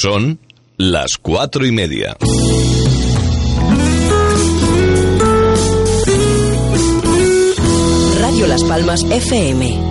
Son las cuatro y media. Radio Las Palmas FM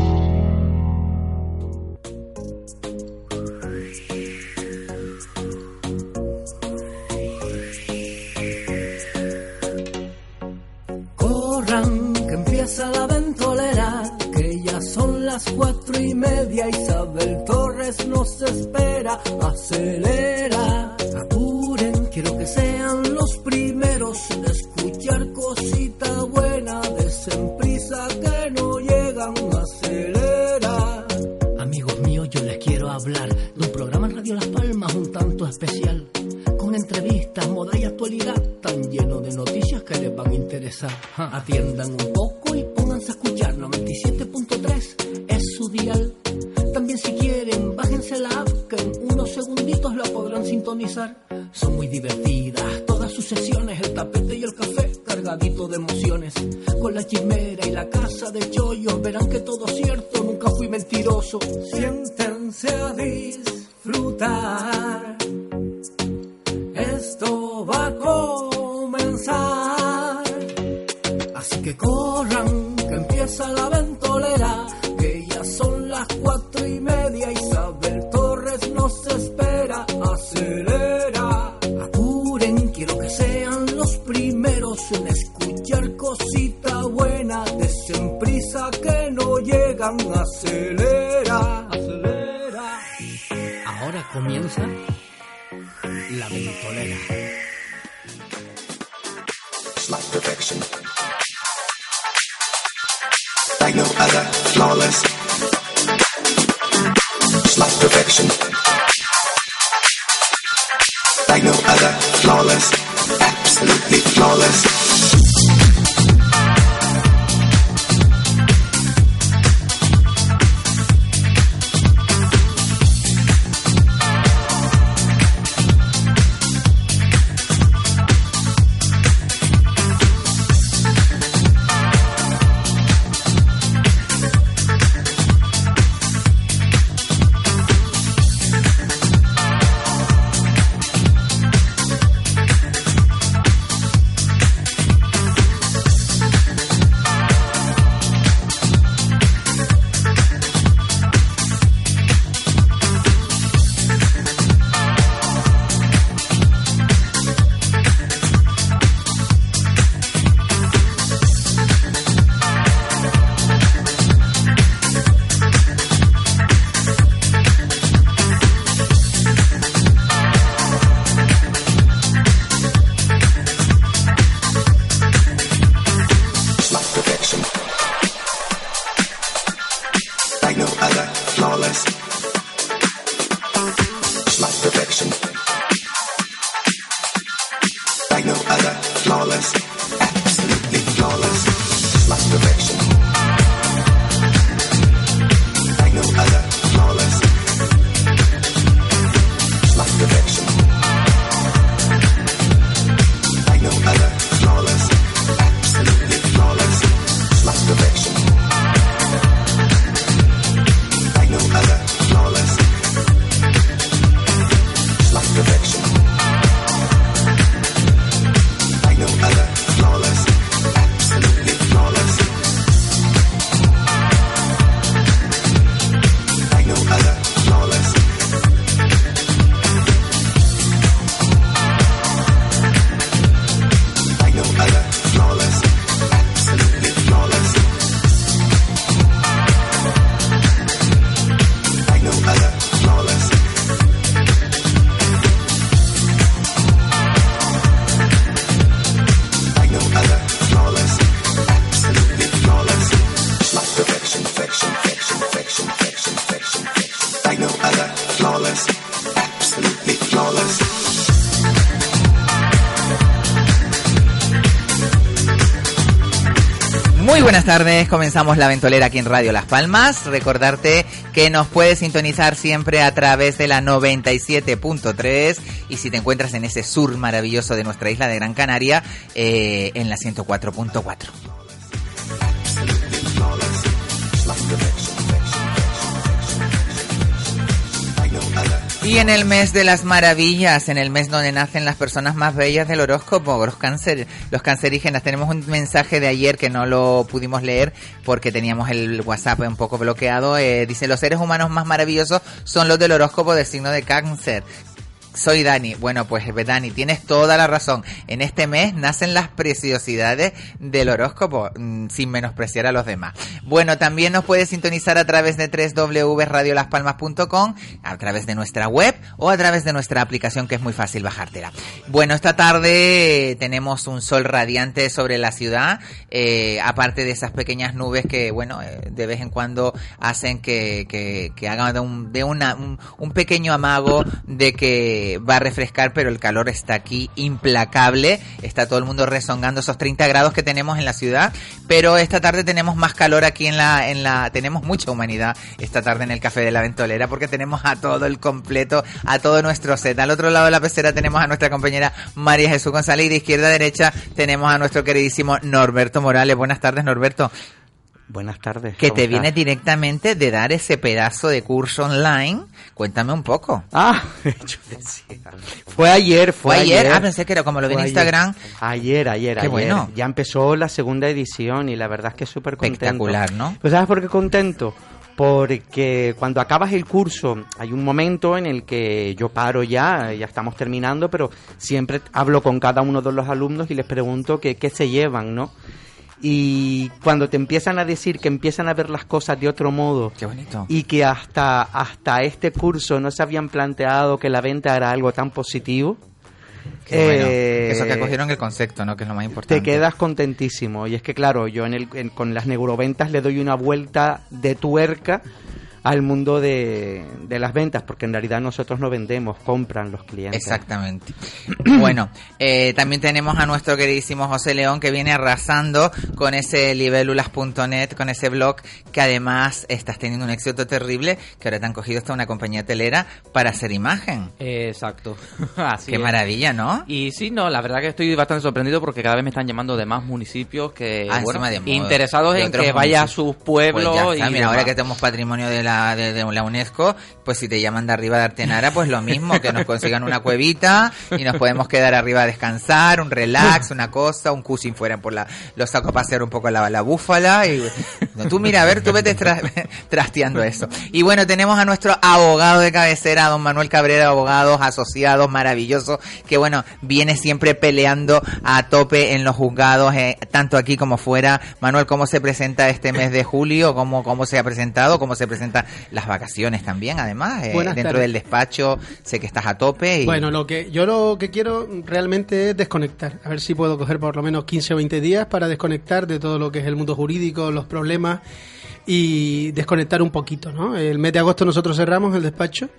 tardes, comenzamos la ventolera aquí en Radio Las Palmas. Recordarte que nos puedes sintonizar siempre a través de la 97.3 y si te encuentras en ese sur maravilloso de nuestra isla de Gran Canaria, eh, en la 104.4. En el mes de las maravillas, en el mes donde nacen las personas más bellas del horóscopo, los cáncer, los cancerígenas, tenemos un mensaje de ayer que no lo pudimos leer porque teníamos el WhatsApp un poco bloqueado. Eh, dice, los seres humanos más maravillosos son los del horóscopo del signo de cáncer. Soy Dani. Bueno, pues Dani, tienes toda la razón. En este mes nacen las preciosidades del horóscopo, mm, sin menospreciar a los demás. Bueno, también nos puedes sintonizar a través de www.radiolaspalmas.com, a través de nuestra web o a través de nuestra aplicación que es muy fácil bajártela. Bueno, esta tarde tenemos un sol radiante sobre la ciudad, eh, aparte de esas pequeñas nubes que, bueno, eh, de vez en cuando hacen que, que, que hagan de, un, de una, un, un pequeño amago de que va a refrescar, pero el calor está aquí implacable. Está todo el mundo rezongando esos 30 grados que tenemos en la ciudad, pero esta tarde tenemos más calor aquí en la, en la, tenemos mucha humanidad esta tarde en el Café de la Ventolera porque tenemos a todo el completo, a todo nuestro set. Al otro lado de la pecera tenemos a nuestra compañera María Jesús González y de izquierda a derecha tenemos a nuestro queridísimo Norberto Morales. Buenas tardes, Norberto. Buenas tardes. Que ¿cómo te estás? viene directamente de dar ese pedazo de curso online. Cuéntame un poco. Ah, yo decía. Fue ayer, fue, ¿Fue ayer? Ah, pensé que era como lo vi en Instagram. Ayer, ayer, Qué ayer. bueno. Ya empezó la segunda edición y la verdad es que súper contento. Espectacular, ¿no? Pues ¿sabes por qué contento? Porque cuando acabas el curso hay un momento en el que yo paro ya, ya estamos terminando, pero siempre hablo con cada uno de los alumnos y les pregunto qué se llevan, ¿no? Y cuando te empiezan a decir que empiezan a ver las cosas de otro modo Qué bonito. y que hasta, hasta este curso no se habían planteado que la venta era algo tan positivo, Qué bueno. eh, Eso que acogieron el concepto, ¿no? Que es lo más importante. te quedas contentísimo. Y es que, claro, yo en el, en- con las neuroventas le doy una vuelta de tuerca al mundo de, de las ventas, porque en realidad nosotros no vendemos, compran los clientes. Exactamente. bueno, eh, también tenemos a nuestro queridísimo José León que viene arrasando con ese libélulas.net, con ese blog que además estás teniendo un éxito terrible, que ahora te han cogido hasta una compañía telera para hacer imagen. Exacto. Así Qué es. maravilla, ¿no? Y sí, no, la verdad que estoy bastante sorprendido porque cada vez me están llamando de más municipios que, Ah, bueno, de interesados De en que vaya a sus pueblos. Pues ya está, y mira, ahora que tenemos patrimonio de la, de, la UNESCO, pues si te llaman de arriba de Artenara, pues lo mismo, que nos consigan una cuevita y nos podemos quedar arriba a descansar, un relax, una cosa, un cushion fuera por la, los saco a pasear un poco la, la búfala y no, tú mira, a ver, tú vete tra- trasteando eso. Y bueno, tenemos a nuestro abogado de cabecera, don Manuel Cabrera, abogados asociados, maravilloso, que bueno, viene siempre peleando a tope en los juzgados, eh, tanto aquí como fuera. Manuel, ¿cómo se presenta este mes de julio? ¿Cómo, cómo se ha presentado? ¿Cómo se presentan las vacaciones también, además? Eh, dentro tardes. del despacho, sé que estás a tope. Y... Bueno, lo que yo lo que quiero realmente es desconectar. A ver si puedo coger por lo menos 15 o 20 días para desconectar de todo lo que es el mundo jurídico, los problemas y desconectar un poquito, ¿no? El mes de agosto nosotros cerramos el despacho.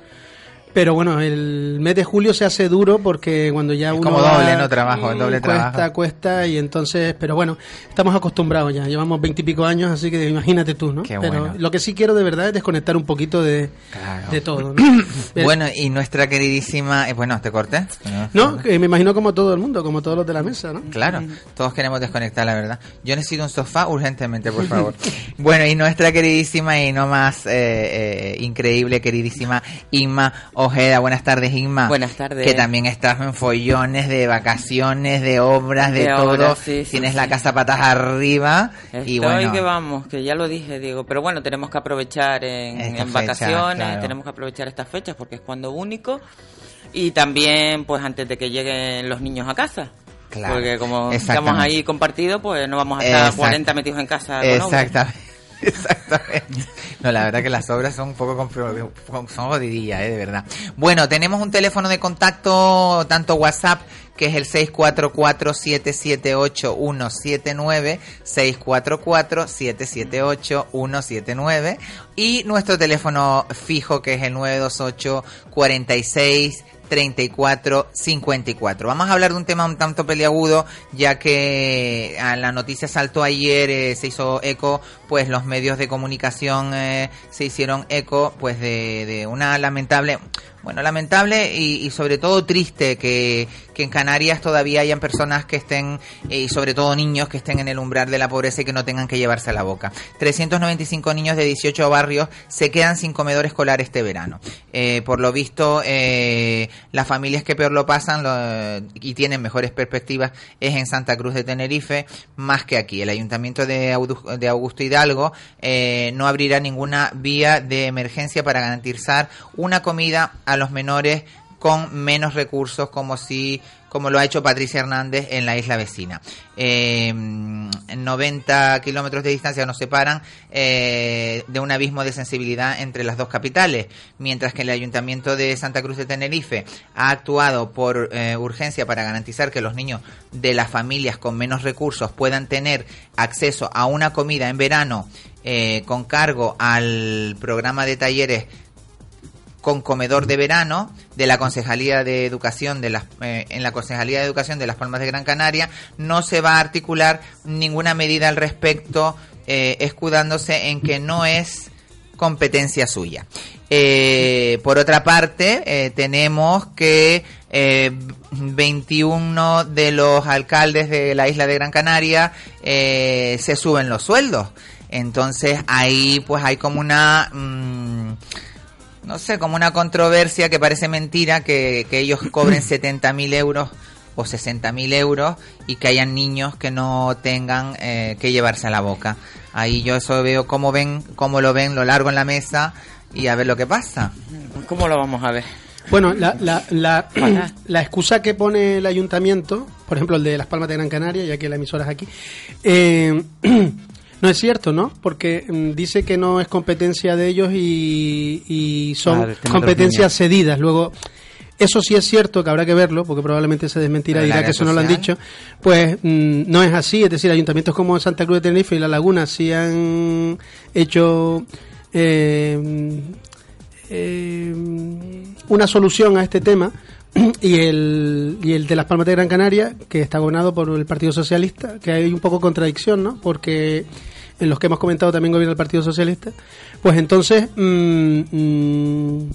Pero bueno, el mes de julio se hace duro porque cuando ya Es uno como va- doble, ¿no? Trabajo, el doble cuesta, trabajo. cuesta y entonces, pero bueno, estamos acostumbrados ya, llevamos veintipico años, así que imagínate tú, ¿no? Qué pero bueno. lo que sí quiero de verdad es desconectar un poquito de, Claro. de todo. ¿no? Bueno, y nuestra queridísima... eh, bueno, ¿te corté? No, que me imagino como todo el mundo, como todos los de la mesa, ¿no? Claro, todos queremos desconectar, la verdad. Yo necesito un sofá urgentemente, por favor. bueno, y nuestra queridísima y no más eh, eh, increíble, queridísima Inma Ojeda. Buenas tardes, Inma. Buenas tardes. Que también estás en follones de vacaciones, de obras, de, De todo. obras, sí, Tienes sí. la casa patas arriba. Estoy y bueno, que vamos, que ya lo dije, digo, pero bueno, tenemos que aprovechar en, Esta en fecha, vacaciones, claro. tenemos que aprovechar estas fechas porque es cuando único y también pues antes de que lleguen los niños a casa. Claro, Porque como estamos ahí compartidos, pues no vamos a estar Exacto. 40 metidos en casa. Exactamente. Exactamente. No, la verdad que las obras son un poco son jodidillas, eh, de verdad. Bueno, tenemos un teléfono de contacto, tanto WhatsApp, que es el 644-778-179, 644-778-179, y nuestro teléfono fijo, que es el 928 46 3454. Vamos a hablar de un tema un tanto peliagudo, ya que a la noticia saltó ayer, eh, se hizo eco, pues los medios de comunicación eh, se hicieron eco, pues de, de una lamentable, bueno, lamentable y, y sobre todo triste que, que en Canarias todavía hayan personas que estén, eh, y sobre todo niños que estén en el umbral de la pobreza y que no tengan que llevarse a la boca. 395 niños de 18 barrios se quedan sin comedor escolar este verano. Eh, por lo visto, eh, las familias que peor lo pasan y tienen mejores perspectivas es en Santa Cruz de Tenerife, más que aquí. El ayuntamiento de Augusto Hidalgo eh, no abrirá ninguna vía de emergencia para garantizar una comida a los menores con menos recursos como si como lo ha hecho Patricia Hernández en la isla vecina. Eh, 90 kilómetros de distancia nos separan eh, de un abismo de sensibilidad entre las dos capitales, mientras que el Ayuntamiento de Santa Cruz de Tenerife ha actuado por eh, urgencia para garantizar que los niños de las familias con menos recursos puedan tener acceso a una comida en verano eh, con cargo al programa de talleres con comedor de verano de la Concejalía de Educación de las eh, en la Concejalía de Educación de las Palmas de Gran Canaria no se va a articular ninguna medida al respecto eh, escudándose en que no es competencia suya. Eh, por otra parte, tenemos que eh, 21 de los alcaldes de la isla de Gran Canaria se suben los sueldos. Entonces ahí pues hay como una... mm, no sé, como una controversia que parece mentira que, que ellos cobren 70.000 euros o 60.000 euros y que hayan niños que no tengan eh, que llevarse a la boca. Ahí yo eso veo cómo ven, cómo lo ven, lo largo en la mesa y a ver lo que pasa. ¿Cómo lo vamos a ver? Bueno, la, la, la, la excusa que pone el ayuntamiento, por ejemplo el de Las Palmas de Gran Canaria, ya que la emisora es aquí, eh, no es cierto, ¿no? Porque mm, dice que no es competencia de ellos y, y son los competencias cedidas. Luego, eso sí es cierto, que habrá que verlo, porque probablemente se desmentirá y dirá que eso no lo han dicho. Pues mm, no es así, es decir, ayuntamientos como Santa Cruz de Tenerife y La Laguna sí han hecho... eh, eh, una solución a este tema y el, y el de las Palmas de Gran Canaria, que está gobernado por el Partido Socialista, que hay un poco de contradicción, ¿no? Porque en los que hemos comentado también gobierna el Partido Socialista, pues entonces mm, mm,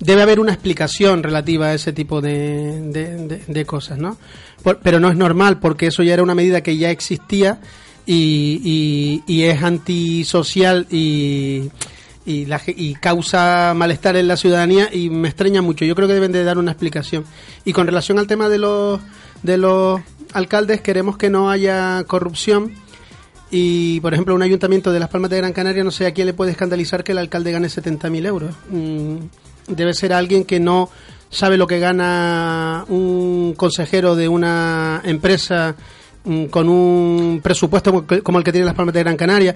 debe haber una explicación relativa a ese tipo de, de- cosas, ¿no? Por- pero no es normal, porque eso ya era una medida que ya existía y, y- y es antisocial y y, la y causa malestar en la ciudadanía y me extraña mucho. Yo creo que deben de dar una explicación. Y con relación al tema de los de los alcaldes, queremos que no haya corrupción. Y, por ejemplo, un ayuntamiento de Las Palmas de Gran Canaria, no sé a quién le puede escandalizar que el alcalde gane 70.000 euros. Mm, debe ser alguien que no sabe lo que gana un consejero de una empresa con un presupuesto como el que tiene Las Palmas de Gran Canaria.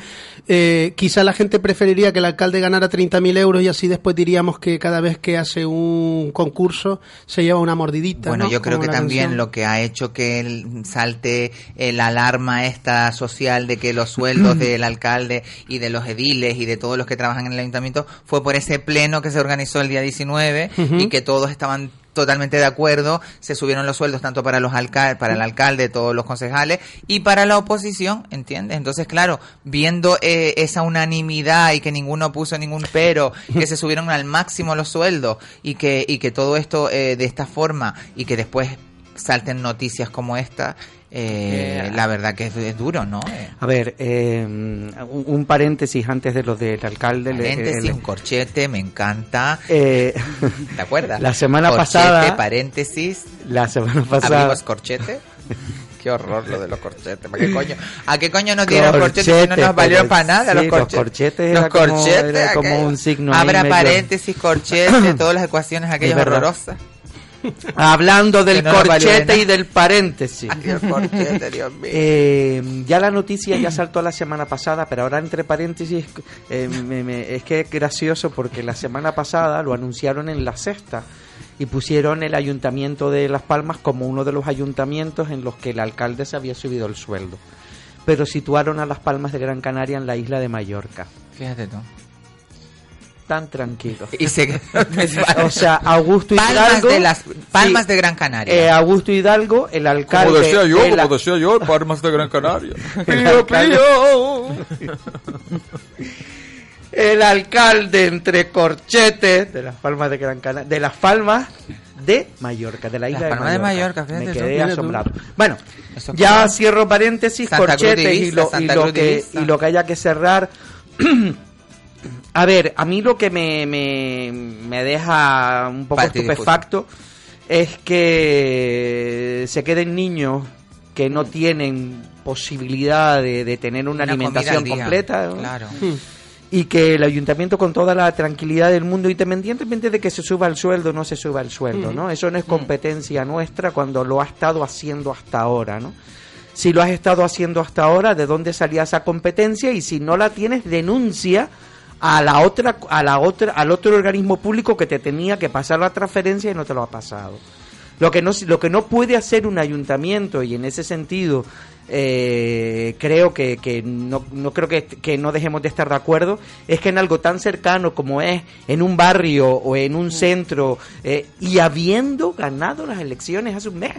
Eh, quizá la gente preferiría que el alcalde ganara 30.000 euros y así después diríamos que cada vez que hace un concurso se lleva una mordidita. Bueno, ¿no? yo creo Como que también canción. lo que ha hecho que el- salte eh, la alarma esta social de que los sueldos del alcalde y de los ediles y de todos los que trabajan en el ayuntamiento fue por ese pleno que se organizó el día 19 Ujú. y que todos estaban totalmente de acuerdo, se subieron los sueldos tanto para los alcal para el alcalde, todos los concejales y para la oposición, ¿entiendes? Entonces, claro, viendo eh, esa unanimidad y que ninguno puso ningún pero, que se subieron al máximo los sueldos y que y que todo esto eh, de esta forma y que después salten noticias como esta, eh, la verdad que es, es duro, ¿no? Eh, A ver, eh, un, un paréntesis antes de lo del alcalde. paréntesis, le- un corchete, me encanta. eh, ¿Te acuerdas? La semana Corchete, pasada- paréntesis, la semana pasada. abrimos corchete. Qué horror lo de los corchetes. ¿Para qué coño? ¿A qué coño nos dieron corchetes si no Corchetes, nos valieron para nada sí, los los corchetes? corchetes Los era como- corchetes, era como un signo Abra paréntesis, corchetes, todas las ecuaciones aquellas horrorosas. Hablando del no corchete y del paréntesis. Ay, el corchete, Dios mío. Eh, ya la noticia ya saltó la semana pasada, pero ahora entre paréntesis eh, me- me- es que es gracioso porque la semana pasada lo anunciaron en la sexta y pusieron el ayuntamiento de Las Palmas como uno de los ayuntamientos en los que el alcalde se había subido el sueldo. Pero situaron a Las Palmas de Gran Canaria en la isla de Mallorca. Fíjate tú. Tranquilos. Y se O sea, Augusto Palmas Hidalgo. de las Palmas sí, de Gran Canaria. eh, Augusto Hidalgo, el alcalde. Como decía yo, de la- como decía yo, Palmas de Gran Canaria. El alcalde- el alcalde entre corchetes de las Palmas de Gran Canaria, de las Palmas de Mallorca, de la isla Las Palmas de Mallorca. Mallorca, fíjate Me quedé Mira tú. asombrado. Bueno, ya cierro paréntesis, Santa Cruz de corchetes y lo, y Santa lo Cruz de que y lo que haya que cerrar. A ver, a mí lo que me, me, me deja un poco estupefacto es que se queden niños que no tienen posibilidad de, de tener una, alimentación completa ¿no? Claro. y que el ayuntamiento con toda la tranquilidad del mundo independientemente de que se suba el sueldo o no se suba el sueldo, ¿no? Eso no es competencia nuestra cuando lo ha estado haciendo hasta ahora, ¿no? Si lo has estado haciendo hasta ahora, ¿de dónde salía esa competencia? Y si no la tienes, denuncia a la otra, a la otra, al otro organismo público que te tenía que pasar la transferencia y no te lo ha pasado. Lo que no, lo que no puede hacer un ayuntamiento, y en ese sentido eh, creo que, que no, no creo que, que no dejemos de estar de acuerdo, es que en algo tan cercano como es en un barrio o en un centro, eh, y habiendo ganado las elecciones hace un mes,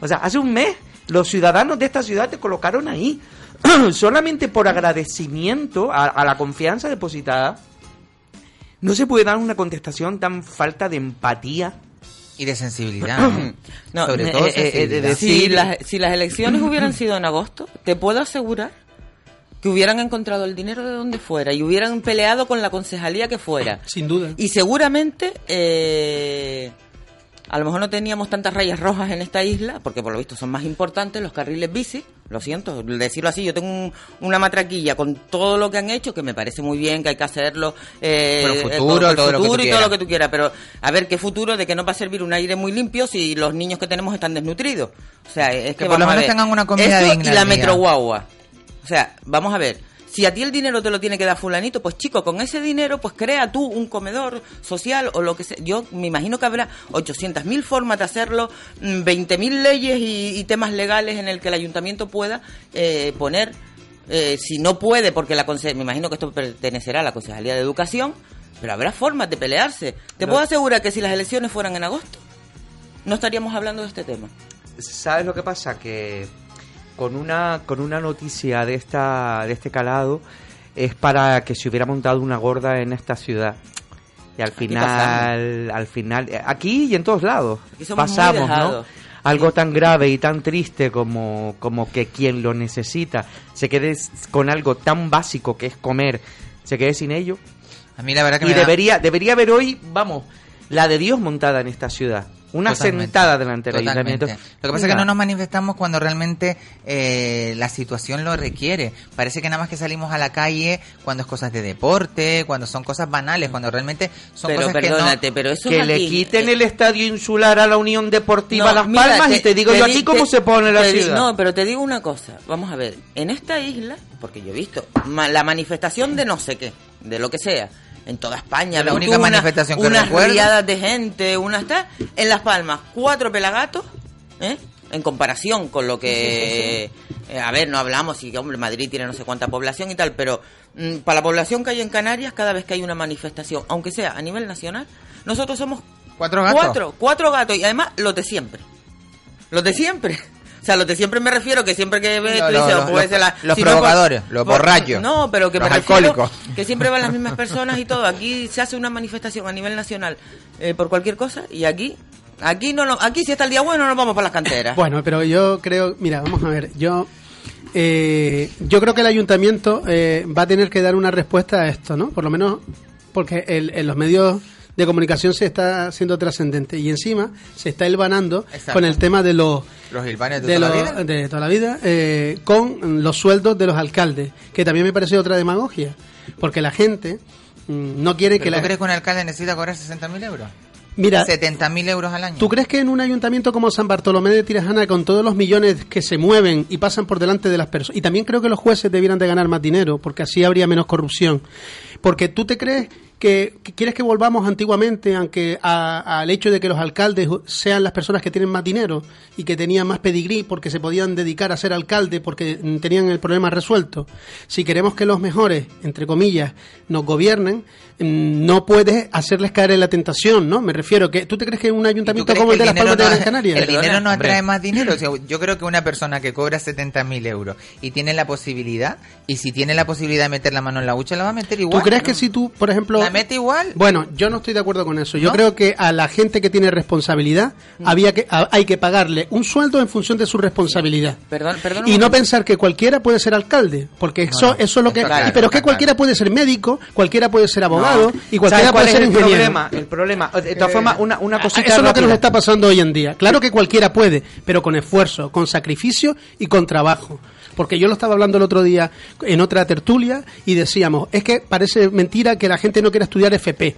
o sea, hace un mes los ciudadanos de esta ciudad te colocaron ahí, solamente por agradecimiento a, a la confianza depositada, no se puede dar una contestación tan falta de empatía Y de sensibilidad. ¿no? No, Sobre eh, todo eh, eh, si, las, si las elecciones hubieran sido en agosto, te puedo asegurar que hubieran encontrado el dinero de donde fuera y hubieran peleado con la concejalía que fuera. Sin duda. Y seguramente, eh, a lo mejor no teníamos tantas rayas rojas en esta isla, porque por lo visto son más importantes los carriles bici. Lo siento, decirlo así, yo tengo un- una matraquilla con todo lo que han hecho, que me parece muy bien, que hay que hacerlo. Eh, eh, futuro, el todo lo que tú futuro y todo lo que tú quieras, pero a ver qué futuro de que no va a servir un aire muy limpio si los niños que tenemos están desnutridos. O sea, es que, Que por lo a menos ver, tengan una comida Eso digna y la al día. metro guagua. O sea, vamos a ver. Si a ti el dinero te lo tiene que dar fulanito, pues chico, con ese dinero, pues crea tú un comedor social o lo que sea. Yo me imagino que habrá 800.000 formas de hacerlo, mm, 20.000 leyes y, y temas legales en el que el ayuntamiento pueda eh, poner, eh, si no puede, porque la me imagino que esto pertenecerá a la Concejalía de Educación, pero habrá formas de pelearse. Te No. puedo asegurar que si las elecciones fueran en agosto, no estaríamos hablando de este tema. ¿Sabes lo que pasa? Que con una, con una noticia de, esta, de este calado es para que se hubiera montado una gorda en esta ciudad. Y al final, al final, eh, aquí y en todos lados, pasamos, ¿no? Algo tan grave y tan triste como, como que quien lo necesita se quede con algo tan básico que es comer, se quede sin ello. A mí la verdad que Y me da- debería, debería haber hoy, vamos, la de Dios montada en esta ciudad. Una Totalmente. sentada delante del Totalmente. ayuntamiento. Lo que pasa es que no nos manifestamos cuando realmente eh, la situación lo requiere. Parece que nada más que salimos a la calle cuando es cosas de deporte, cuando son cosas banales, cuando realmente son pero cosas perdónate, que no... pero eso que es le aquí. quiten Eh, el estadio insular a la Unión Deportiva No, Las mira, Palmas y te digo yo di- aquí cómo te- se pone la te ciudad. No, pero te digo una cosa. Vamos a ver. En esta isla, porque yo he visto ma- la manifestación de no sé qué, de lo que sea, en toda España. La única una- manifestación que Unas riadas de gente, unas tal. En Las Palmas, cuatro pelagatos, ¿eh? En comparación con lo que... eh, a ver, no hablamos si, hombre, Madrid tiene no sé cuánta población y tal, pero mm, para la población que hay en Canarias, cada vez que hay una manifestación, aunque sea a nivel nacional, nosotros somos ¿Cuatro gatos? Cuatro, cuatro gatos y además los de siempre. Los de siempre. O sea, los de siempre me refiero que siempre que ves Lo- tú lo- dices, lo- puede los- la- los si no, provocadores, por- los por- borrachos, No, pero que los me refiero alcohólicos. que siempre van las mismas personas y todo. Aquí se hace una manifestación a nivel nacional eh, por cualquier cosa y aquí aquí no, no aquí si está el día bueno nos vamos para las canteras. Bueno, pero yo creo, mira, vamos a ver, yo eh, yo creo que el ayuntamiento eh, va a tener que dar una respuesta a esto, ¿no? Por lo menos porque el- en los medios de comunicación se está haciendo trascendente y encima se está hilvanando Exacto. con el tema de los Los hilvanes de, de, toda los- la vida. de toda la vida eh, con los sueldos de los alcaldes, que también me parece otra demagogia, porque la gente mm, no quiere ¿Pero que ¿Tú la crees que un alcalde necesita cobrar 60.000 euros? Mira, 70.000 euros al año. ¿Tú crees que en un ayuntamiento como San Bartolomé de Tirajana, con todos los millones que se mueven y pasan por delante de las personas, y también creo que los jueces debieran de ganar más dinero, porque así habría menos corrupción, porque tú te crees que, que quieres que volvamos antiguamente, aunque a- al hecho de que los alcaldes sean las personas que tienen más dinero y que tenían más pedigrí porque se podían dedicar a ser alcalde porque tenían el problema resuelto. Si queremos que los mejores, entre comillas, nos gobiernen, mm, no puedes hacerles caer en la tentación, ¿no? Me refiero que, ¿tú te crees que un ¿Y tú ayuntamiento como el de Las Palmas de Gran Canaria? El dinero no Hombre. atrae más dinero. O sea, yo creo que una persona que cobra 70.000 euros y tiene la posibilidad, y si tiene la posibilidad de meter la mano en la hucha, la va a meter ¿Tú igual. crees que si tú, por ejemplo... ¿La mete igual? Bueno, yo no estoy de acuerdo con eso. Yo ¿No? creo que a la gente que tiene responsabilidad había que a- hay que pagarle un sueldo en función de su responsabilidad. Perdón, perdón. Y no pensar que cualquiera puede ser alcalde, porque eso, no, eso es lo que. claro, pero es que cualquiera puede ser médico, cualquiera puede ser abogado y ¿Sabes cualquiera puede ser el ingeniero. problema? El problema, de todas formas, una, una Ah, cosita Eso es lo que nos está pasando hoy en día. Claro que cualquiera puede, pero con esfuerzo, con sacrificio y con trabajo. Porque yo lo estaba hablando el otro día en otra tertulia y decíamos, es que parece mentira que la gente no quiera estudiar FP.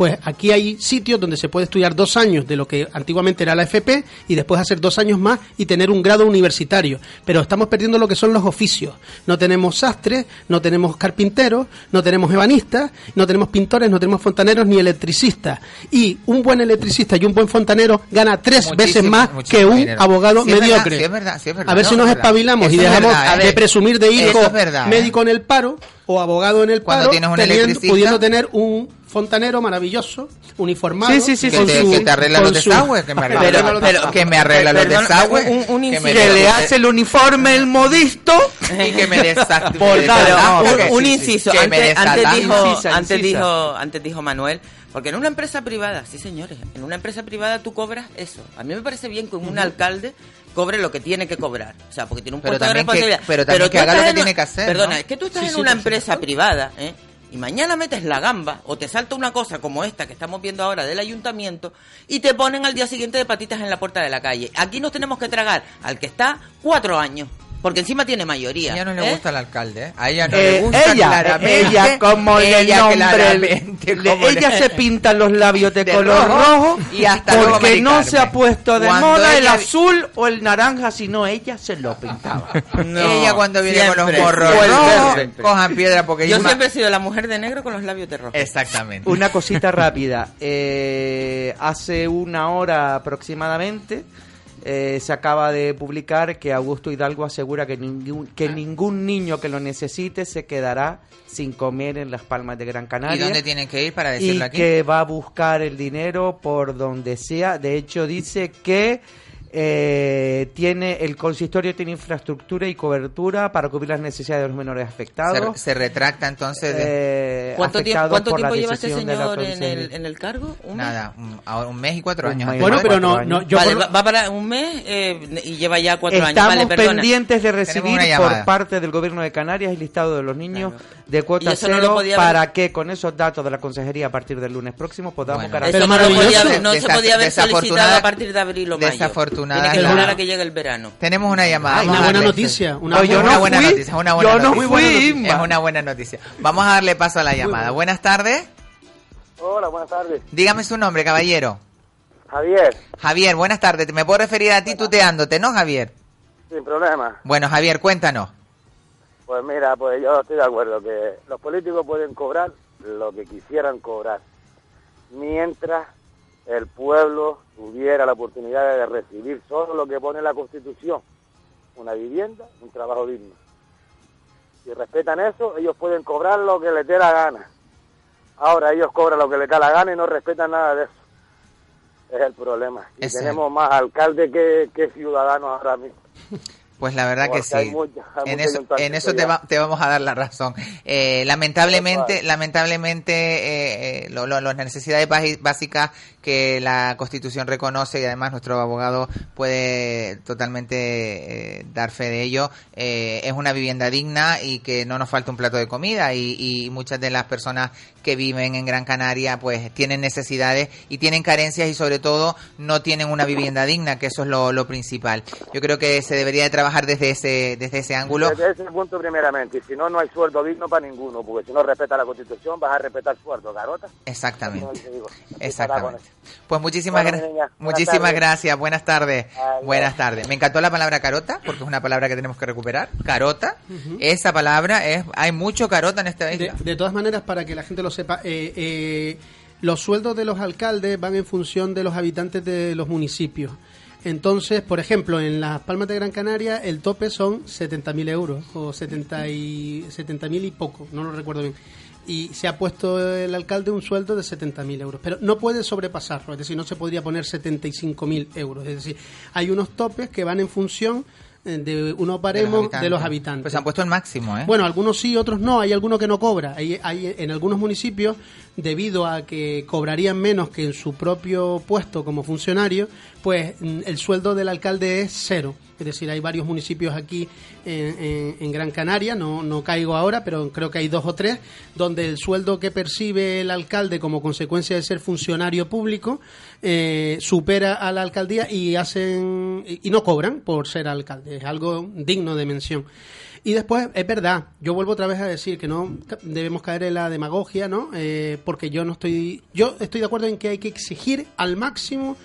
Pues aquí hay sitios donde se puede estudiar dos años de lo que antiguamente era la FP y después hacer dos años más y tener un grado universitario. Pero estamos perdiendo lo que son los oficios. No tenemos sastres, no tenemos carpinteros, no tenemos ebanistas, no tenemos pintores, no tenemos fontaneros ni electricistas. Y un buen electricista y un buen fontanero gana tres Muchísimo, veces más que un dinero. abogado Sí mediocre. sí es verdad, sí es verdad. A ver No, si nos es espabilamos y es dejamos de presumir de hijo médico en el paro o abogado en el Cuando paro, teniendo- pudiendo tener un fontanero maravilloso, uniformado. Sí, sí, sí, que, con te, su- que te arregla con los desagües, que me arregla, Pero- los- pero- que me arregla los desagües, un- un que me. Que le hace el uniforme el modisto. y que me desastre. Un, que- un inciso, que me antes, antes dijo, Incisa, antes incisa. dijo, antes dijo Manuel, porque en una empresa privada, sí señores, en una empresa privada tú cobras eso. A mí me parece bien que un alcalde cobre lo que tiene que cobrar, o sea, porque tiene un Pero puesto de también que- responsabilidad. pero también tú que haga lo que en tiene que hacer, Perdona, ¿no? es que tú estás Sí, en sí, una empresa privada, ¿eh? Y mañana metes la gamba o te salta una cosa como esta que estamos viendo ahora del ayuntamiento y te ponen al día siguiente de patitas en la puerta de la calle. Aquí nos tenemos que tragar al que está cuatro años, porque encima tiene mayoría. A ella no le ¿eh? gusta al alcalde, ¿eh? A ella no Eh, le gusta ella, claramente. ella, como le ella nombre, claramente, como ella le- se pinta los labios de, de color rojo rojo, y hasta porque no se ha puesto de Cuando moda el azul o el naranja, sino ella se lo pintaba. No, ella cuando viene con los morros rojos, cojan piedra porque Yo siempre he sido la mujer de negro con los labios de rojo. Exactamente. Una cosita rápida. Eh, hace una hora aproximadamente eh, se acaba de publicar que Augusto Hidalgo asegura que ningún, que ningún niño que lo necesite se quedará sin comer en las Palmas de Gran ¿Y Canaria. dónde tienen que ir para y decirlo aquí? que va a buscar el dinero por donde sea. De hecho, dice que eh, tiene el consistorio tiene infraestructura y cobertura para cubrir las necesidades de los menores afectados. se retracta entonces de eh, ¿Cuánto, tiempo, cuánto por la tiempo lleva este decisión de la señor en el, en el cargo? ¿Un mes? nada, un, ahora un mes y cuatro Un años. mes Bueno, pero no, no, años. yo vale, por- va, va para un mes eh, y lleva ya cuatro años. Estamos Vale, pendientes de recibir por parte del gobierno de Canarias el listado de los niños Claro. de cuota no cero podía para haber- que con esos datos de la consejería a partir del lunes próximo podamos Bueno. garantizar Eso no, no se podía haber solicitado a partir de abril o mayo. Desafortunada- Tiene que esperar a que llegue el verano. Tenemos una llamada. Ay, una buena darle- noticia. Una, No, yo Es buena- una no buena fui, noticia, es una buena yo no noticia. fui, Es una buena noticia. Vamos a darle paso a la llamada. Buenas tardes. Hola, buenas tardes. Dígame su nombre, caballero. Javier, Javier, buenas tardes. ¿Me puedo referir a ti tuteándote, no, Javier? sin problema. Bueno, Javier, cuéntanos. Pues mira, pues yo estoy de acuerdo que los políticos pueden cobrar lo que quisieran cobrar, mientras el pueblo tuviera la oportunidad de recibir solo lo que pone la Constitución, una vivienda, un trabajo digno. Si respetan eso, ellos pueden cobrar lo que les dé la gana. Ahora ellos cobran lo que les da la gana y no respetan nada de eso. Es el problema. Y tenemos más alcaldes que, que ciudadanos ahora mismo. Pues la verdad que Porque hay sí. mucha- hay en eso, en eso te, va- te vamos a dar la razón. Eh, lamentablemente, lamentablemente eh, eh, lo- lo- las necesidades básicas que la Constitución reconoce y además nuestro abogado puede totalmente eh, dar fe de ello eh, es una vivienda digna y que no nos falta un plato de comida y, y muchas de las personas que viven en Gran Canaria pues tienen necesidades y tienen carencias y sobre todo no tienen una vivienda digna que eso es lo, lo principal. Yo creo que se debería de trabajar desde ese, desde ese ángulo. Desde ese punto primeramente, y si no, no hay sueldo digno para ninguno, porque si no respeta la Constitución, vas a respetar sueldo, garota. Exactamente. Pues muchísimas, Bueno, gra- niña, buenas muchísimas tardes. gracias. Buenas tardes. Adiós. Buenas tardes. Me encantó la palabra carota, porque es una palabra que tenemos que recuperar. Carota. Esa palabra es, hay mucho carota en esta De, isla. de todas maneras, para que la gente lo sepa, eh, eh, los sueldos de los alcaldes van en función de los habitantes de los municipios. Entonces, por ejemplo, en las Palmas de Gran Canaria el tope son 70.000 euros o 70 y 70.000 y poco, no lo recuerdo bien. Y se ha puesto el alcalde un sueldo de 70.000 euros, pero no puede sobrepasarlo, es decir, no se podría poner 75.000 euros. Es decir, hay unos topes que van en función eh, de unos baremos de los habitantes. Pues han puesto el máximo, ¿eh? Bueno, algunos sí, otros no. Hay alguno que no cobra. Hay, hay en algunos municipios, debido a que cobrarían menos que en su propio puesto como funcionario, pues mm, el sueldo del alcalde es cero. Es decir, hay varios municipios aquí en, Gran Canaria, no, no caigo ahora, pero creo que hay dos o tres, donde el sueldo que percibe el alcalde como consecuencia de ser funcionario público eh, supera a la alcaldía y hacen y no cobran por ser alcalde. Es algo digno de mención. Y después, es verdad, yo vuelvo otra vez a decir que no debemos caer en la demagogia, ¿no? Eh, porque yo no estoy, yo estoy de acuerdo en que hay que exigir al máximo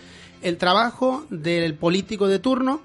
el trabajo del político de turno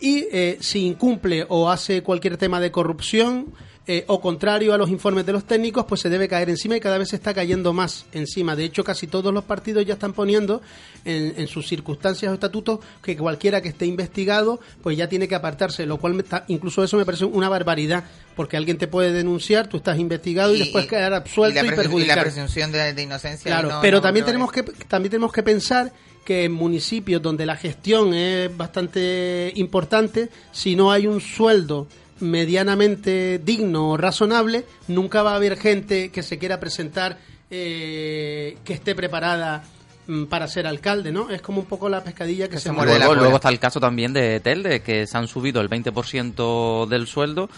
y eh, si incumple o hace cualquier tema de corrupción eh, o contrario a los informes de los técnicos, pues se debe caer encima y cada vez se está cayendo más encima. De hecho, casi todos los partidos ya están poniendo en, en sus circunstancias o estatutos que cualquiera que esté investigado, pues ya tiene que apartarse, lo cual me está- incluso eso me parece una barbaridad, porque alguien te puede denunciar, tú estás investigado y, después quedar absuelto y la, y la perjudicado. presunción de, de inocencia. Claro, no- pero no- también no tenemos que también tenemos que pensar que en municipios donde la gestión es bastante importante, si no hay un sueldo medianamente digno o razonable, nunca va a haber gente que se quiera presentar eh, que esté preparada mm, para ser alcalde, ¿no? Es como un poco la pescadilla que, se, muerde la Luego, luego está el caso también de Telde, que se han subido el 20% del sueldo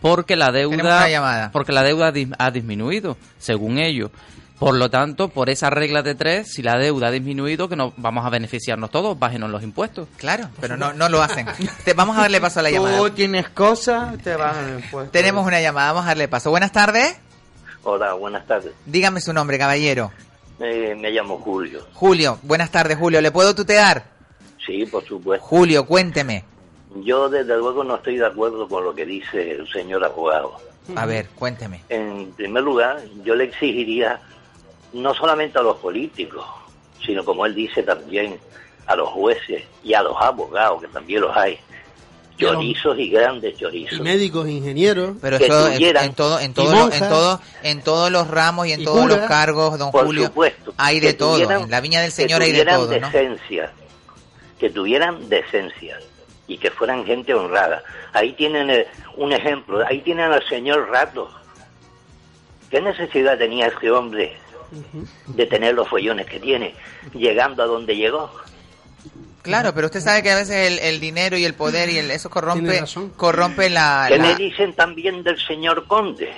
porque la deuda porque la deuda ha disminuido, según ellos. Por lo tanto, por esa regla de tres, si la deuda ha disminuido, que nos vamos a beneficiarnos todos, bájenos los impuestos. Claro, pero no, no lo hacen. Te- vamos a darle paso a la llamada. Tú tienes cosas, te bajan el impuesto. Tenemos una llamada, vamos a darle paso. Buenas tardes. Hola, buenas tardes. Dígame su nombre, caballero. Eh, me llamo Julio. Julio, buenas tardes, Julio. ¿Le puedo tutear? Sí, por supuesto. Julio, cuénteme. Yo desde luego no estoy de acuerdo con lo que dice el señor abogado. A ver, cuénteme. En primer lugar, yo le exigiría no solamente a los políticos, sino como él dice también a los jueces y a los abogados, que también los hay, chorizos y grandes chorizos. Y médicos, ingenieros. Pero Que eso en, tuvieran- en todo, en todo, en monjas. todo, en todos los ramos y en Y todos los cargos, don Por Julio, supuesto. hay de todo. tuvieran- En la viña del Señor hay de tuvieran todo, ¿no? decencia, que tuvieran decencia y que fueran gente honrada. Ahí tienen eh, un ejemplo, ahí tienen al señor Rato. ¿Qué necesidad tenía ese hombre de tener los follones que tiene, llegando a donde llegó? Claro, pero usted sabe que a veces el, el dinero y el poder y el, eso corrompe, corrompe la, ¿Qué la- me dicen también del señor Conde?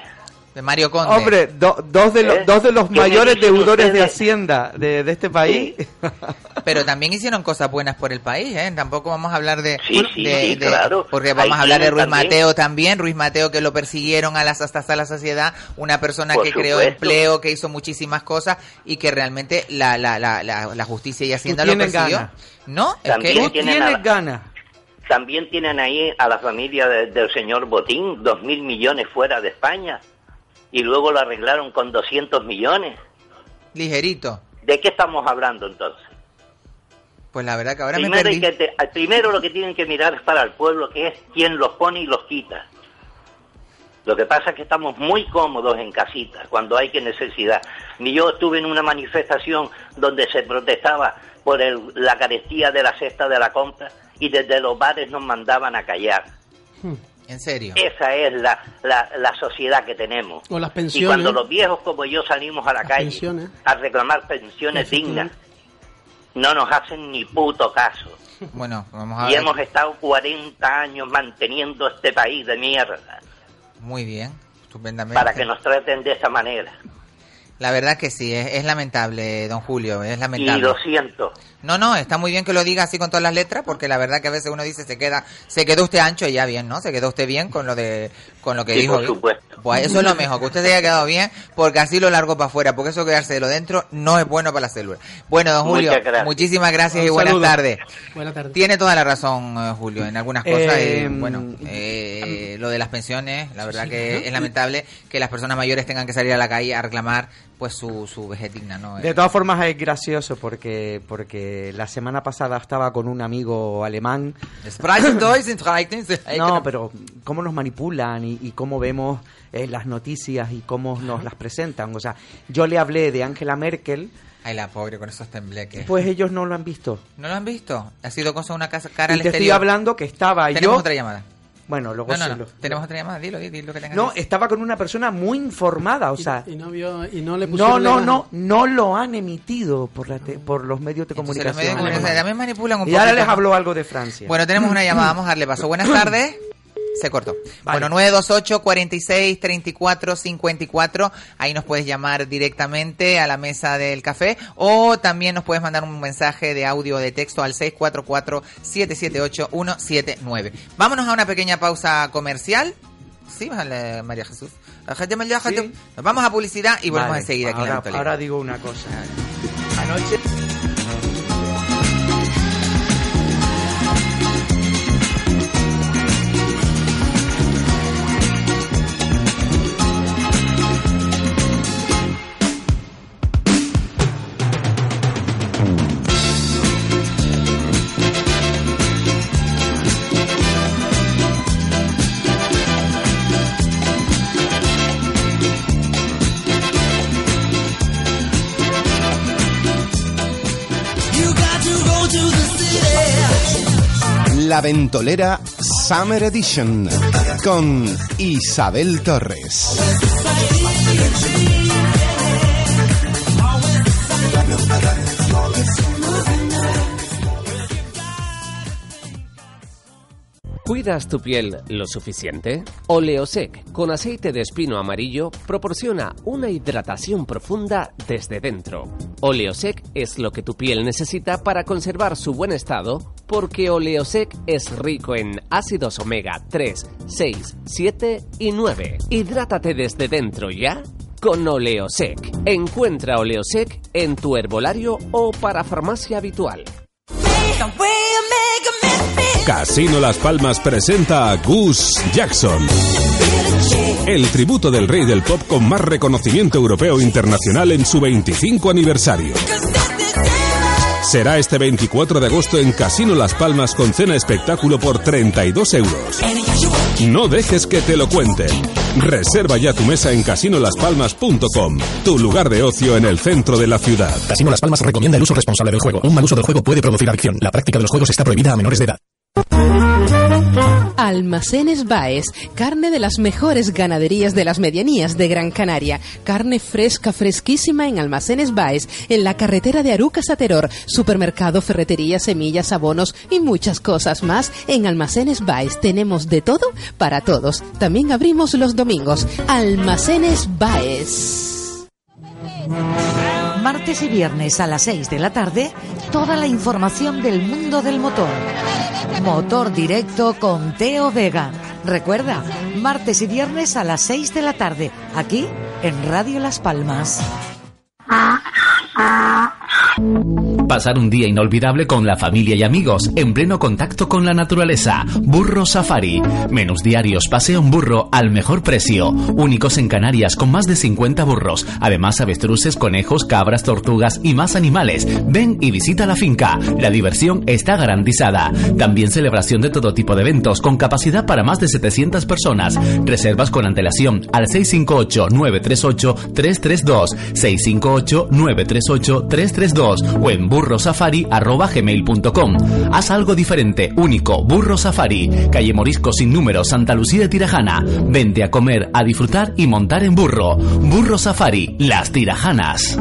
De Mario Conde. Hombre, do- dos, de los, ¿Eh? dos de los ¿Qué me mayores deudores de? Hacienda de, de este país. Pero también hicieron cosas buenas por el país, ¿eh? Tampoco vamos a hablar de... Sí, sí, de- sí, de- claro. Porque vamos Ahí a hablar de Ruiz también- Mateo también. Ruiz Mateo que lo persiguieron a las, hasta, hasta la sociedad. Una persona Por que creó empleo, que hizo muchísimas cosas y que realmente la, la, la, la, la justicia y Hacienda lo tienes persiguió. ganas. ¿No? Es que... Tú tienes ganas. También tienen ahí a la familia de- del señor Botín, dos mil millones fuera de España, y luego lo arreglaron con 200 millones. Ligerito. ¿De qué estamos hablando entonces? Pues la verdad que ahora me Primero, perdí. hay que te- primero lo que tienen que mirar es para el pueblo, que es quien los pone y los quita. Lo que pasa es que estamos muy cómodos en casita cuando hay que necesidad. Ni yo estuve en una manifestación donde se protestaba por el- la carestía de la cesta de la compra y desde los bares nos mandaban a callar. En serio. Esa es la, la, la sociedad que tenemos. O las Y pensiones. cuando los viejos como yo salimos a la calle pensiones. a reclamar pensiones dignas, no nos hacen ni puto caso. Bueno, vamos a Y ver. hemos estado 40 años manteniendo este país de mierda Muy bien. Estupendamente. para que nos traten de esa manera. La verdad que sí, es, es lamentable, don Julio, es Y lamentable. lo siento. No, no, está muy bien que lo diga así con todas las letras, porque la verdad que a veces uno dice se queda, se quedó usted ancho y ya bien, ¿no? Se quedó usted bien con lo de, con lo que Sí, dijo. por supuesto. Pues eso es lo mejor, que usted se haya quedado bien, porque así lo largo para afuera, porque eso quedarse de lo dentro no es bueno para la célula. Bueno, don Julio, Muchas gracias. muchísimas gracias y buenas tardes. Buenas tardes. Tiene toda la razón, eh, Julio, en algunas cosas. Eh, y, bueno, eh, lo de las pensiones, la verdad Sí, que ¿no? es lamentable que las personas mayores tengan que salir a la calle a reclamar pues su, su vejez digna, ¿no? De todas formas es gracioso porque porque la semana pasada estaba con un amigo alemán. No, pero cómo nos manipulan y, y cómo vemos eh, las noticias y cómo nos las presentan. O sea, yo le hablé de Angela Merkel, Ay, la pobre con esos tembleques. pues ellos no lo han visto. ¿No lo han visto? Ha sido cosa una cara Y al te estoy hablando que estaba Tenemos yo. otra llamada. Bueno, luego No, no, sí no. lo- Tenemos otra llamada. Dilo, dilo, dilo que tengas. No, estaba con una persona muy informada, o sea. y, no vio, y no le No, pusieron no, imagen. no, no lo han emitido por, la te- por los medios de Entonces, los comunicación. medios de comunicación también manipulan un Y ahora les ¿no? habló algo de Francia. Bueno, tenemos una llamada, vamos a darle paso. Buenas tardes. Se cortó. Bueno, 928 46 34 54. Ahí nos puedes llamar directamente a la mesa del café o también nos puedes mandar un mensaje de audio o de texto al 644 778 179. Vámonos a una pequeña pausa comercial. Sí, vale, María Jesús. Nos vamos a publicidad y volvemos Vale, enseguida aquí en la ahora, ahora digo una cosa. Anoche. La Ventolera Summer Edition con Isabel Torres. ¿Cuidas tu piel lo suficiente? Oleosec con aceite de espino amarillo proporciona una hidratación profunda desde dentro. Oleosec es lo que tu piel necesita para conservar su buen estado porque Oleosec es rico en ácidos omega 3, 6, 7 y 9. Hidrátate desde dentro ya con Oleosec. Encuentra Oleosec en tu herbolario o para farmacia habitual. Casino Las Palmas presenta a Gus Jackson. El tributo del rey del pop con más reconocimiento europeo e internacional en su 25 aniversario. Será este 24 de agosto en Casino Las Palmas con cena espectáculo por 32 euros. No dejes que te lo cuenten. Reserva ya tu mesa en casinolaspalmas.com, tu lugar de ocio en el centro de la ciudad. Casino Las Palmas recomienda el uso responsable del juego. Un mal uso del juego puede producir adicción. La práctica de los juegos está prohibida a menores de edad. Almacenes Baez, carne de las mejores ganaderías de las medianías de Gran Canaria. Carne fresca, fresquísima en Almacenes Baez, en la carretera de Arucas a Teror. Supermercado, ferretería, semillas, abonos y muchas cosas más. En Almacenes Baez tenemos de todo para todos. También abrimos los domingos. Almacenes Baez. Martes y viernes a las 6 de la tarde, toda la información del mundo del motor. Motor directo con Teo Vega. Recuerda, martes y viernes a las 6 de la tarde, aquí en Radio Las Palmas. Pasar un día inolvidable con la familia y amigos, en pleno contacto con la naturaleza. Burro Safari. Menús diarios, paseo en burro al mejor precio. Únicos en Canarias con más de 50 burros. Además, avestruces, conejos, cabras, tortugas y más animales. Ven y visita la finca. La diversión está garantizada. También celebración de todo tipo de eventos con capacidad para más de 700 personas. Reservas con antelación al 658-938-332. 658-938-332 o en burrosafari.gmail.com. Haz algo diferente, único, Burro Safari, calle Morisco sin número, Santa Lucía de Tirajana. Vente a comer, a disfrutar y montar en burro. Burro Safari, las tirajanas.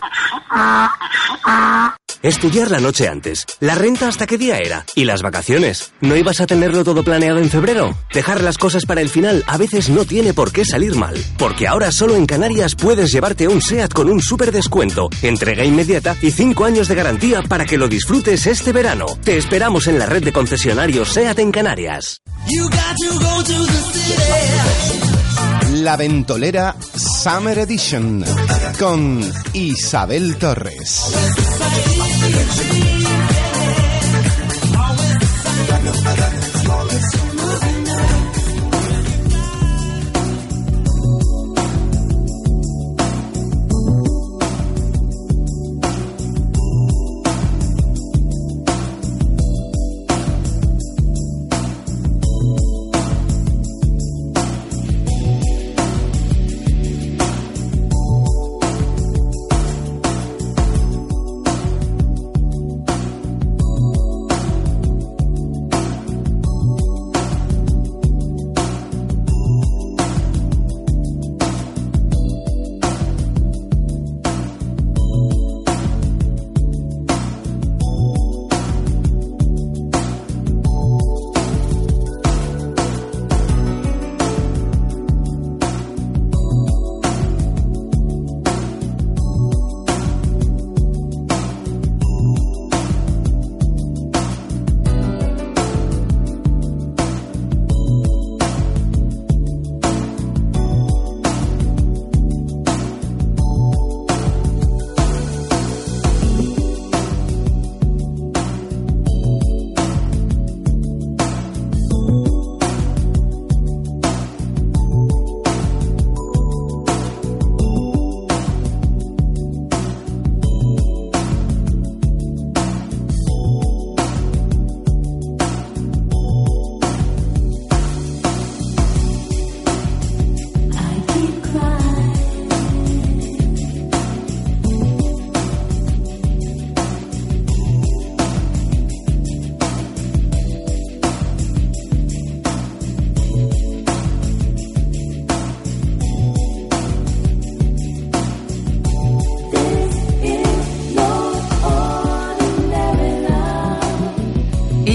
Estudiar la noche antes. ¿La renta hasta qué día era? ¿Y las vacaciones? ¿No ibas a tenerlo todo planeado en febrero? Dejar las cosas para el final a veces no tiene por qué salir mal. Porque ahora solo en Canarias puedes llevarte un SEAT con un super descuento, entrega inmediata y 5 años de garantía para que lo disfrutes este verano. Te esperamos en la red de concesionarios SEAT en Canarias. La Ventolera Summer Edition con Isabel Torres.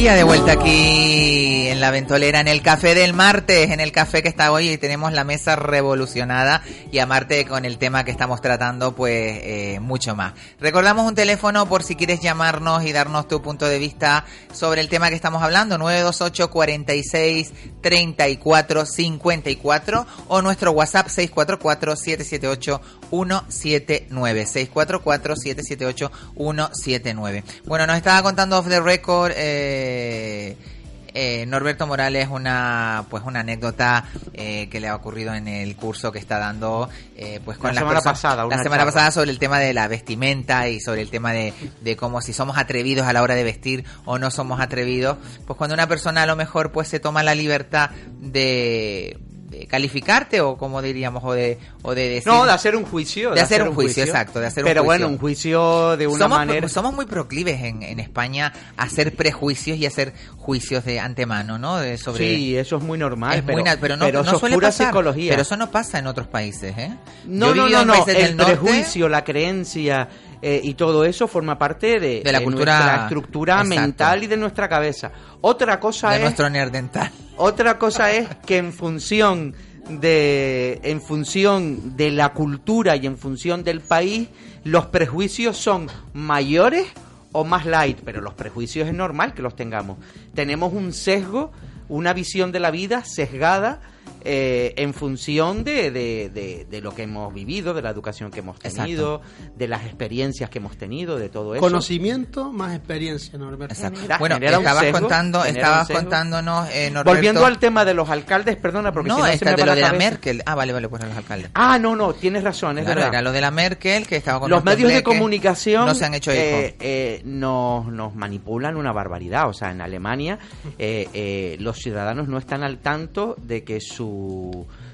Ya de vuelta aquí en la ventolera, en el café del martes, en el café que está hoy y tenemos la mesa revolucionada y a Marte con el tema que estamos tratando, pues eh, mucho más. Recordamos un teléfono por si quieres llamarnos y darnos tu punto de vista sobre el tema que estamos hablando, 928 46 34 54 o nuestro WhatsApp 644 778 179 644 778 179. Bueno, nos estaba contando off the record eh, eh, Norberto Morales una pues una anécdota eh, que le ha ocurrido en el curso que está dando eh, pues con La semana personas- pasada, la una semana charla. pasada sobre el tema de la vestimenta y sobre el tema de, de cómo si somos atrevidos a la hora de vestir o no somos atrevidos pues cuando una persona a lo mejor pues se toma la libertad de, de calificarte o como diríamos o de o de decir No, de hacer un juicio. de hacer un juicio, exacto, de hacer un Pero juicio. bueno, un juicio de una somos, manera... somos muy proclives en, en España a hacer prejuicios y hacer juicios de antemano, ¿no? De- sobre Sí, eso es muy normal, es pero, muy na- pero no, pero no suele pasar. psicología. Pero eso no pasa en otros países, ¿eh? No, Yo no, no, no. El norte- prejuicio, la creencia eh, y todo eso forma parte de, De la cultura- nuestra estructura Exacto. mental y de nuestra cabeza. Otra cosa de es nuestro neandertal. otra cosa es que en función de en función de la cultura y en función del país los prejuicios son mayores o más light, pero los prejuicios es normal que los tengamos. Tenemos un sesgo, una visión de la vida sesgada eh, en función de, de- de- de lo que hemos vivido, de la educación que hemos tenido, de las experiencias que hemos tenido, de todo eso. Conocimiento más experiencia, Norberto. Bueno, estabas sesgo, contando, estabas contándonos, eh, Norberto. Volviendo al tema de los alcaldes, perdona, porque no, si no se esta me de va lo la de la. Merkel. Ah, vale, vale, pues a los alcaldes. Ah, no, no, tienes razón, es Claro, verdad. era lo de la Merkel que estaba con Los medios de comunicación no se han hecho eh, eh, nos, nos manipulan una barbaridad. O sea, en Alemania eh, eh, los ciudadanos no están al tanto de que su,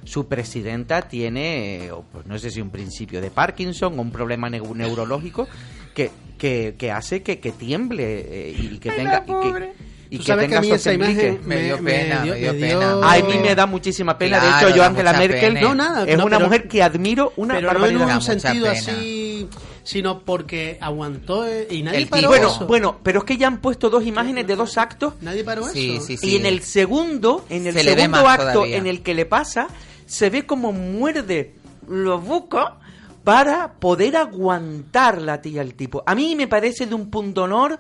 su presidenta tiene, eh, pues, no sé si un principio de Parkinson o un problema neu- neurológico que, que, que hace que, que tiemble eh, y que tenga... y que, y Tú que sabes que tenga a mí esa imagen me- Me dio pena, me dio me dio- pena. A mí me da muchísima pena. Claro, de hecho, yo Angela Merkel pena. No, nada, es no, una pero- mujer que admiro una pero no en barbaridad. un sentido así sino porque aguantó eh, y nadie El paró bueno, eso. bueno, pero es que ya han puesto dos imágenes de dos actos. Nadie paró Sí, eso. sí, Y en el segundo, en el Se segundo acto todavía. en el que le pasa, se ve como muerde la boca para poder aguantar la tía al tipo. A mí me parece de un punto honor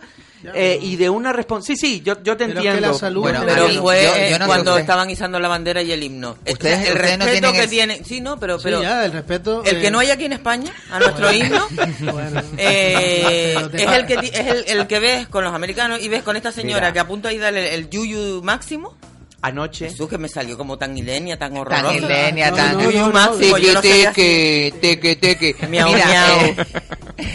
eh, y de una responsabilidad. Sí, sí, yo, yo te Pero que entiendo. la salud Bueno, es Pero A mí, fue yo- yo no sé cuando estaban izando la bandera y el himno. Ustedes- el ustedes no respeto tienen que es- tiene. Sí, no, pero. Sí, pero ya, el respeto. el eh, que no hay aquí en España, a nuestro himno, Bueno. eh, es, el que, es el, el que ves con los americanos y ves con esta señora Mira. que a punto de darle el yuyu máximo. Anoche. Jesús, que me salió como tan ilenia, tan horrorosa. Tan ilenia, No, tan... no, no, sé Teque, teque, teque, teque. Miau, Mira, miau. eh,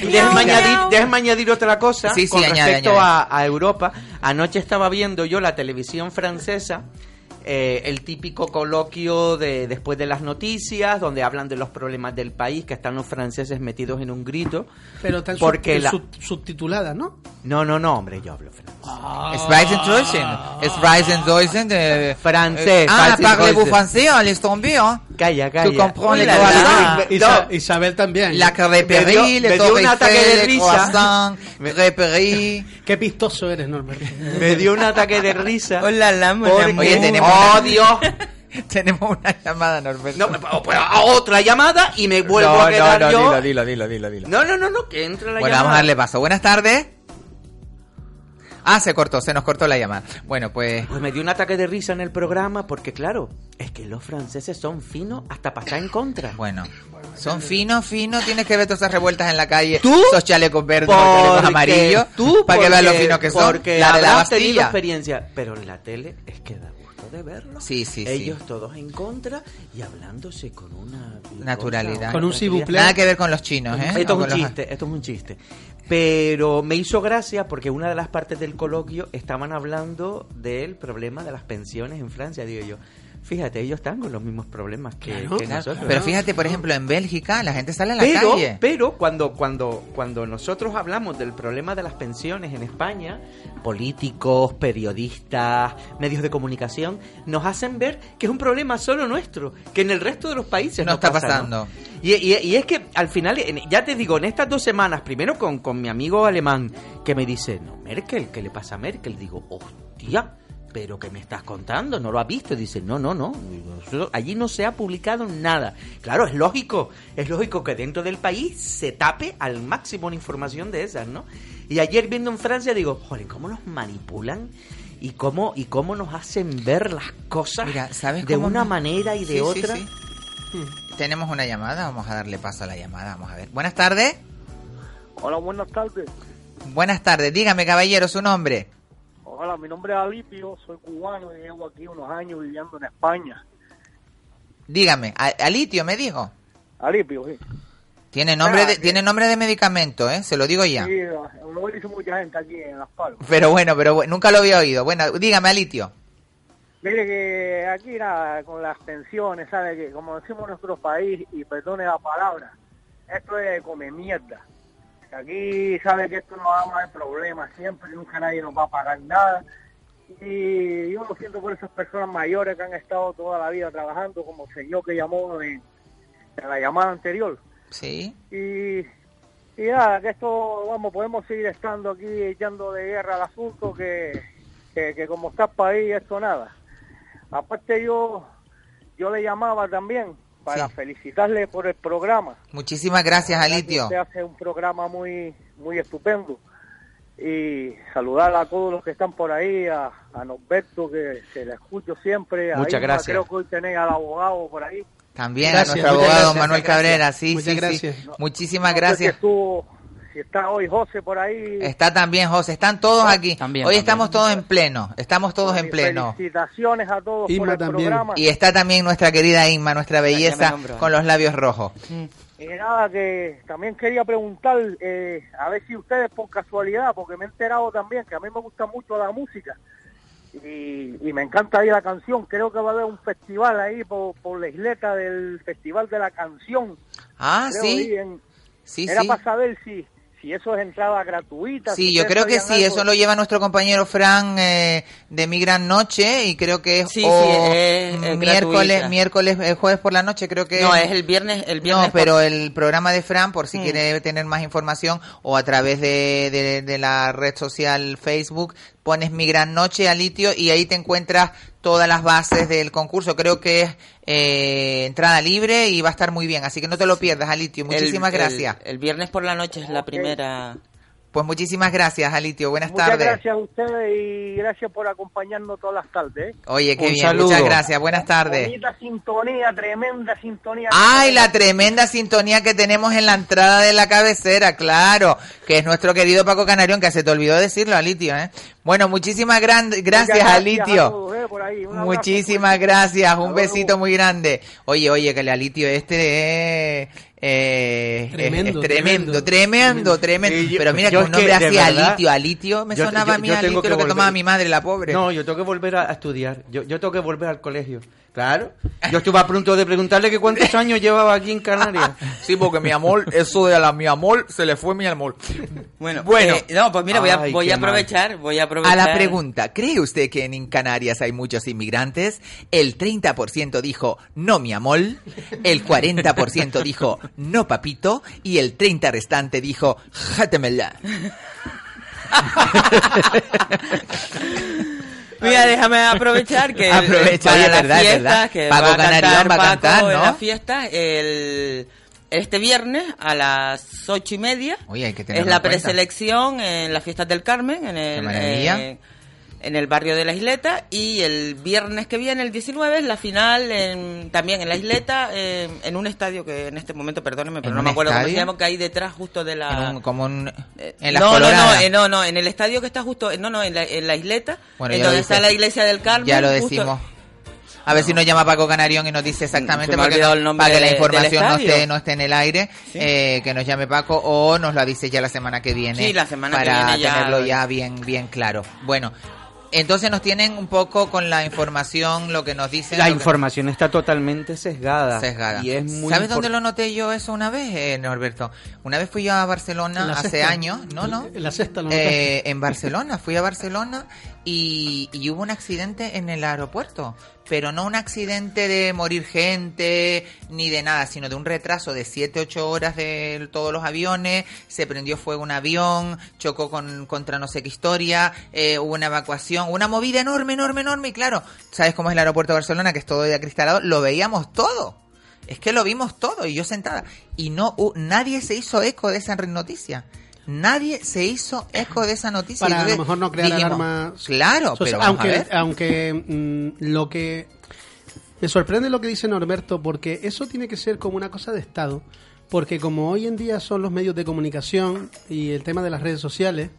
Déjame añadir, déjame añadir otra cosa Sí, sí, con añade, respecto añade. A, a Europa. Anoche estaba viendo yo la televisión francesa, eh, el típico coloquio de después de las noticias, donde hablan de los problemas del país, que están los franceses metidos en un grito. Pero tan Porque sub- la- sub- subtitulada, ¿no? No, no, no, hombre, yo hablo francés. Es Reisen Deutschen. Es Deutschen de... Francés, Ah, Reisen parlez-vous français? Allez tomber? Calla, calla. comprends Uy, les la. Isa- Isabel también. La crêperie, dio- le me dio un ataque de risa. crêperie. Qué pistoso eres, Norbert. Me dio un ataque de risa. Hola, la. Oye, tenemos ¡Oh, una- Dios! Tenemos una llamada, Norberto. No, pues, a otra llamada y me vuelvo No, a quedar no, no, yo. dilo, dilo, dilo, dilo. No, no, no, no, que entre la Bueno, llamada. vamos a darle paso. Buenas tardes. Ah, se cortó, se nos cortó la llamada. Bueno, pues... Pues me dio un ataque de risa en el programa porque, claro, es que los franceses son finos hasta pasar en contra. Bueno, son finos, finos. Tienes que ver todas esas revueltas en la calle. ¿Tú? Esos chalecos verdes, esos chalecos amarillos. tú, para que veas lo finos que son. Porque la de la tenido Bastilla. experiencia. Pero en la tele es que da gusto de verlo. Sí, sí, sí. Ellos todos en contra y hablándose con una... Naturalidad. Con un cibuplé. Nada que ver con los chinos, ¿eh? Esto es un los- chiste, esto es un chiste. Pero me hizo gracia porque una de las partes del coloquio estaban hablando del problema de las pensiones en Francia, digo yo. Fíjate, ellos están con los mismos problemas que, Claro. que Claro, nosotros. Pero fíjate, por ejemplo, en Bélgica la gente sale a la pero, calle. pero cuando, cuando, cuando nosotros hablamos del problema de las pensiones en España, políticos, periodistas, medios de comunicación, nos hacen ver que es un problema solo nuestro, que en el resto de los países No no, está pasa, pasando. Y, y- y es que al final, ya te digo, en estas dos semanas, primero con, con mi amigo alemán, que me dice, no, Merkel, ¿qué le pasa a Merkel? Digo, hostia, pero ¿qué me estás contando? ¿No lo has visto? Dice, no, no, no, Digo, "Eso- allí no se ha publicado nada. Claro, es lógico, es lógico que dentro del país se tape al máximo una información de esas, ¿no? Y ayer viendo en Francia digo, joder, ¿cómo nos manipulan? Y cómo, y cómo nos hacen ver las cosas Mira, ¿sabes de una me- manera y de Sí, sí, otra. sí. Tenemos una llamada, vamos a darle paso a la llamada, vamos a ver. Buenas tardes. Hola, buenas tardes. Buenas tardes, dígame caballero su nombre. Hola, mi nombre es Alipio, soy cubano y llevo aquí unos años viviendo en España. Dígame, Alitio me dijo. Alipio, sí. Tiene nombre de, tiene nombre de medicamento, ¿eh? Se lo digo ya. Sí, lo dice mucha gente aquí en Las Palmas. Pero bueno, pero bueno, nunca lo había oído. Bueno, dígame Alitio. Mire que aquí nada, con las pensiones, ¿sabe? Que como decimos en nuestro país, y perdone la palabra, esto es come mierda. Aquí sabe que esto no va a haber problemas siempre, nunca nadie nos va a pagar nada. Y yo lo siento por esas personas mayores que han estado toda la vida trabajando, como el señor que llamó en, en la llamada anterior. Sí. Y, y nada, que esto, vamos, podemos seguir estando aquí echando de guerra al asunto, que, que, que como está el país, esto nada. Aparte yo, yo le llamaba también para felicitarle por el programa. Muchísimas gracias, Alitio. Usted hace un programa muy, muy estupendo. Y saludar a todos los que están por ahí, a, a Norberto, que, que le escucho siempre. a Muchas Irma, gracias. Creo que hoy tenéis al abogado por ahí. También Gracias, a nuestro abogado gracias, Manuel Cabrera, sí, Muchas sí, sí. gracias. Muchísimas No sé gracias. Si está hoy José por ahí. Está también José, están todos aquí. También, Hoy también. estamos todos en pleno, estamos todos en pleno. Felicitaciones a todos por el programa. Y está también nuestra querida Inma, nuestra belleza nombró. con los labios rojos. Y nada, que también quería preguntar, eh, a ver si ustedes por casualidad, porque me he enterado también que a mí me gusta mucho la música y, y me encanta ahí la canción. Creo que va a haber un festival ahí por, por la isleta del Festival de la Canción. Ah, Creo sí. en- Sí, Era sí. para saber si, si eso es entrada gratuita. Sí, si yo creo que sí, algo. eso lo lleva nuestro compañero Fran eh, de Mi Gran Noche y creo que es Sí, o sí, es- es miércoles, gratuita. miércoles, eh, jueves por la noche creo que No, es el viernes, el viernes No, por- pero el programa de Fran, por si Mm. quiere tener más información o a través de, de- de la red social Facebook, pones Mi Gran Noche a Litio y ahí te encuentras todas las bases del concurso. Creo que es eh, entrada libre y va a estar muy bien, así que no te lo pierdas, Alitio. Muchísimas el- gracias. El, viernes por la noche es la primera. Pues muchísimas gracias, Alitio. Buenas Muchas tardes. gracias a ustedes y gracias por acompañarnos todas las tardes. ¿eh? Oye, qué Un bien, saludo. muchas gracias. Buenas tardes. Bonita sintonía, tremenda sintonía. Ay, la tremenda sintonía que tenemos en la entrada de la cabecera, claro, que es nuestro querido Paco Canarión, que se te olvidó decirlo, Alitio, ¿eh? Bueno, muchísimas gran- gracias, Muchas Alitio. a todos, eh, por ahí. Un abrazo Muchísimas gracias, un besito muy grande. Oye, oye, que el Alitio este es... eh, Tremendo, es tremendo, tremendo. tremendo, tremendo. Yo- Pero mira, es un nombre que, así, verdad, Alitio, Alitio, me yo- sonaba a yo- mí yo tengo Alitio que lo que tomaba mi madre, la pobre. No, yo tengo que volver a, a estudiar. Yo, yo tengo que volver al colegio. Claro. Yo estuve a punto de preguntarle que cuántos años llevaba aquí en Canarias. Sí, porque mi amor, eso de a la mi amor, se le fue mi amor. Bueno, Bueno. eh, no, pues mira, voy a, Ay, voy a mal. aprovechar, voy a aprovechar. A la pregunta, ¿cree usted que en Canarias hay muchos inmigrantes? El 30% dijo no mi amor, el 40% dijo no papito y el 30 restante dijo játemela. Mira, déjame aprovechar que Aprovecha, para las verdad, fiestas, verdad. que Paco va a Canarión cantar va a Paco cantar, en ¿no? la fiesta el este viernes a las ocho y media. Oye, hay que es tenerlo la en preselección en las fiestas del Carmen, en Qué el, maravilla. Eh, en el barrio de la Isleta. Y el viernes que viene, el 19, es la final en- también en la Isleta, eh, en un estadio que en este momento, perdóneme, pero ¿En no me acuerdo cómo se estadio? llama, que hay detrás justo de la... En un- como un, en las no, no, eh, no, no, en el estadio que está justo, eh, no, no, en la, en la isleta, Bueno, en donde está la iglesia del Carmen. Ya lo justo- decimos. A ver si nos llama Paco Canarión y nos dice exactamente no- para que la información no estadio. esté, no esté en el aire, eh, que nos llame Paco o nos lo dice ya la semana que viene. Sí, la semana que para viene ya- tenerlo ya bien, bien claro. Bueno, entonces nos tienen un poco con la información, lo que nos dicen. La información está totalmente sesgada. Sesgada. Y es muy ¿Sabes dónde lo noté yo eso una vez, eh, Norberto? Una vez fui yo a Barcelona hace sexta. años, no, no. En la sexta lo Eh, en Barcelona, fui a Barcelona y, y hubo un accidente en el aeropuerto, pero no un accidente de morir gente ni de nada, sino de un retraso de 7, 8 horas de todos los aviones, se prendió fuego un avión, chocó con, contra no sé qué historia, eh, hubo una evacuación, una movida enorme, enorme, enorme, y claro, ¿sabes cómo es el aeropuerto de Barcelona? Que es todo de acristalado, lo veíamos todo. Es que lo vimos todo y yo sentada. Y no, nadie se hizo eco de esa noticia. Nadie se hizo eco de esa noticia. para a lo mejor no crear dijimos, alarmas. Claro, pero vamos aunque, a ver. aunque mm, lo que me sorprende lo que dice Norberto, porque eso tiene que ser como una cosa de Estado, porque como hoy en día son los medios de comunicación y el tema de las redes sociales,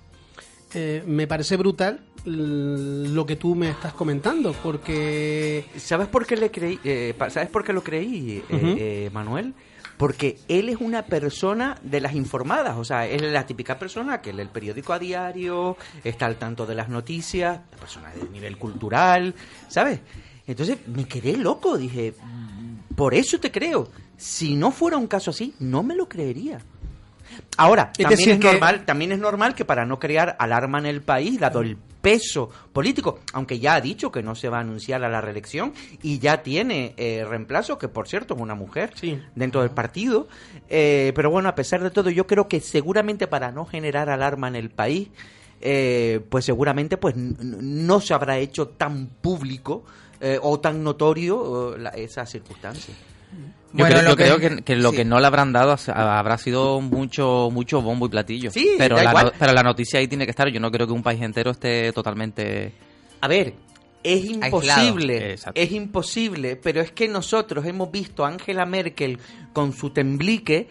eh, me parece brutal lo que tú me estás comentando, porque ¿Sabes por qué le creí? eh, ¿Sabes por qué lo creí, eh, eh, Manuel? Porque él es una persona de las informadas, o sea, él es la típica persona que lee el periódico a diario, está al tanto de las noticias, una persona de nivel cultural, ¿sabes? Entonces me quedé loco, dije, "Mm, por eso te creo. Si no fuera un caso así, no me lo creería. Ahora, Es también decir es que- normal, también es normal que para no crear alarma en el país, dado el peso político, aunque ya ha dicho que no se va a anunciar a la reelección y ya tiene eh, reemplazo, que por cierto es una mujer dentro del partido, eh, pero bueno, a pesar de todo, yo creo que seguramente para no generar alarma en el país, eh, pues seguramente pues no se habrá hecho tan público eh, o tan notorio la- esa circunstancia. Yo Bueno, creo, lo yo que- creo que, que lo sí. que no le habrán dado ha- habrá sido mucho mucho bombo y platillo. Sí, pero da la, igual. no- pero la noticia ahí tiene que estar. Yo no creo que un país entero esté totalmente... A ver, es imposible, es imposible, pero es que nosotros hemos visto a Angela Merkel con su temblique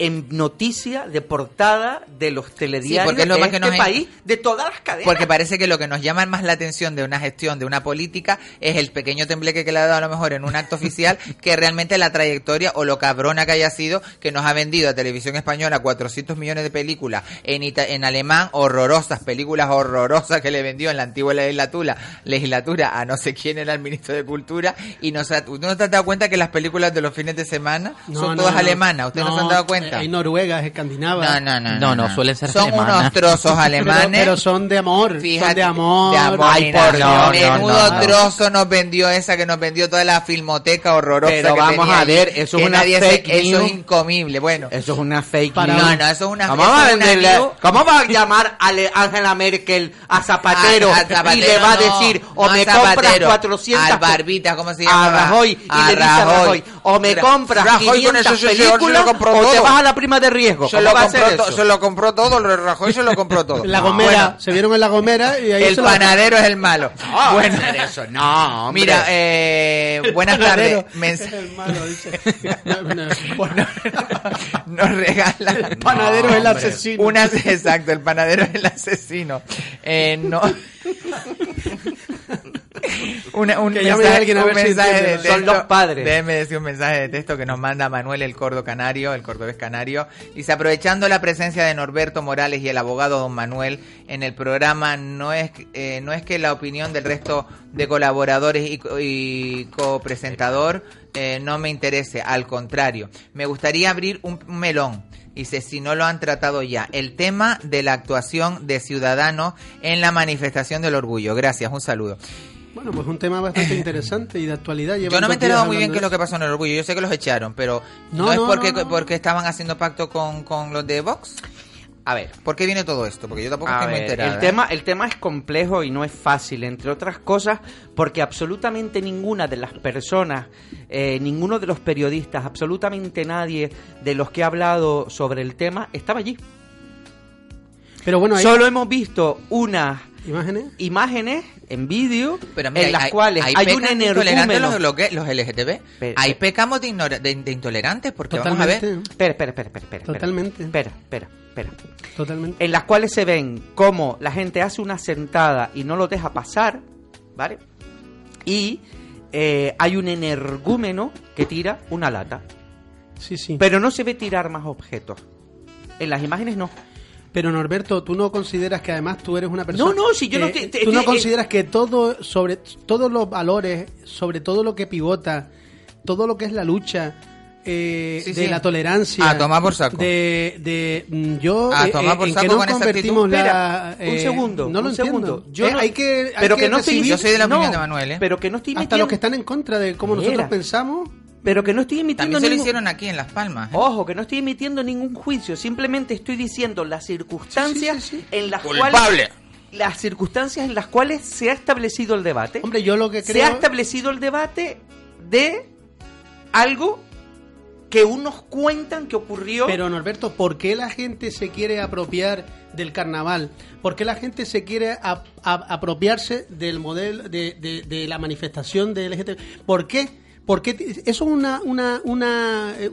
en noticia de portada de los telediarios porque es lo de más que este nos- país, de todas las cadenas. Porque parece que lo que nos llama más la atención de una gestión, de una política, es el pequeño tembleque que le ha dado a lo mejor en un acto oficial, que realmente la trayectoria o lo cabrona que haya sido, que nos ha vendido a Televisión Española 400 millones de películas, en, ita- en alemán, horrorosas, películas horrorosas que le vendió en la antigua legislatura, legislatura a no sé quién era el ministro de Cultura, y nos ha- ¿tú no te has dado cuenta que las películas de los fines de semana No, son no, todas no. alemanas? ¿Ustedes no, se han dado cuenta? Hay noruegas, escandinavas. No, no, no. No, no, suelen ser Son alemanas. unos trozos alemanes. pero son de amor. son Fíjate, de amor. de amor, Ay, por Dios, menudo no, no. trozo nos vendió esa que nos vendió toda la filmoteca horrorosa Pero que vamos tenía a ver, eso es una se- fake Eso es incomible, bueno. Eso es una fake Para- news. No, no, eso es una- ¿Cómo va a venderle-? ¿Cómo va a llamar a Angela Merkel a Zapatero, A- a Zapatero y le va a no, decir o no a me compras Zapatero, 400 al Barbita, ¿cómo se a llama? Rajoy y A le dice a Rajoy. O me Ra- compras Rajoy con 500 eso sí, sí, sí, películas o te vas a la prima de riesgo. Se ¿Cómo lo, va a compró hacer to- eso? se lo compró todo, lo Rajoy se lo compró todo. La No, Gomera, bueno, se vieron en la Gomera y ahí el se lo- panadero es el malo. No, bueno, hacer eso, no, hombre. mira, eh, buenas tardes. El malo, dice. No, no, nos regala. El panadero es el asesino. Una, exacto, el panadero es el asesino. Eh, no. Una- un Que mensaje, a alguien a un ver si mensaje de texto. Son los padres. Déjeme decir un mensaje de texto que nos manda Manuel el Cordo Canario, el cordobés canario. Dice, aprovechando la presencia de Norberto Morales y el abogado don Manuel en el programa, no es, eh, no es que la opinión del resto de colaboradores y, co- y copresentador eh, no me interese, al contrario, me gustaría abrir un, un melón. Dice, si no lo han tratado ya, el tema de la actuación de Ciudadanos en la manifestación del orgullo. Gracias, un saludo. Bueno, pues un tema bastante interesante y de actualidad. Yo no me he enterado muy bien qué es lo que pasó en el orgullo. Yo sé que los echaron, pero no, No, es no, porque, no, no. porque estaban haciendo pacto con, con los de Vox. A ver, ¿Por qué viene todo esto? Porque yo tampoco estoy muy enterada. el ¿eh? tema, el tema es complejo y no es fácil, entre otras cosas, porque absolutamente ninguna de las personas, eh, ninguno de los periodistas, absolutamente nadie de los que ha hablado sobre el tema estaba allí. Pero bueno, hay Solo hemos visto unas imágenes. imágenes en vídeo en las hay- cuales hay, hay, un energúmeno. los, los LGTB. Pero- hay pecamos de, ignora- de, de intolerantes porque vamos a ver. Espera, espera, espera, espera, espera. Totalmente. Espera, espera, espera. Totalmente. en las cuales se ven cómo la gente hace una sentada y no lo deja pasar, ¿vale? Y eh, hay un energúmeno que tira una lata. Sí, sí. Pero no se ve tirar más objetos. En las imágenes no. Pero Norberto, tú no consideras que además tú eres una persona. No, no, si yo no te- te- Tú no te- consideras que todo, sobre todos los valores, sobre todo lo que pivota, todo lo que es la lucha. eh, Sí, de sí. la tolerancia A tomar por saco. de, de mm, yo A eh, tomar eh, por en saco que nos con esa convertimos actitud. la Espera, un eh, segundo, no lo un entiendo segundo. Yo Eh, no- hay que hay pero que no estoy- Yo soy de la No, opinión de Manuel, ¿eh? Pero que no estoy hasta metiendo... los que están en contra de cómo nosotros pensamos Pero que no estoy emitiendo También se lo ningún- hicieron aquí en Las Palmas. ¿eh? Ojo, que no estoy emitiendo ningún juicio, simplemente estoy diciendo las circunstancias Sí, sí, sí, en las Culpable. cuales las circunstancias en las cuales se ha establecido el debate. hombre yo lo que se creo ha establecido el debate de algo que unos cuentan que ocurrió. Pero Norberto, ¿por qué la gente se quiere apropiar del carnaval? ¿Por qué la gente se quiere ap- ap- apropiarse del modelo de, de- de la manifestación de LGTB? ¿Por qué? Porque eso es una, una, una, eh,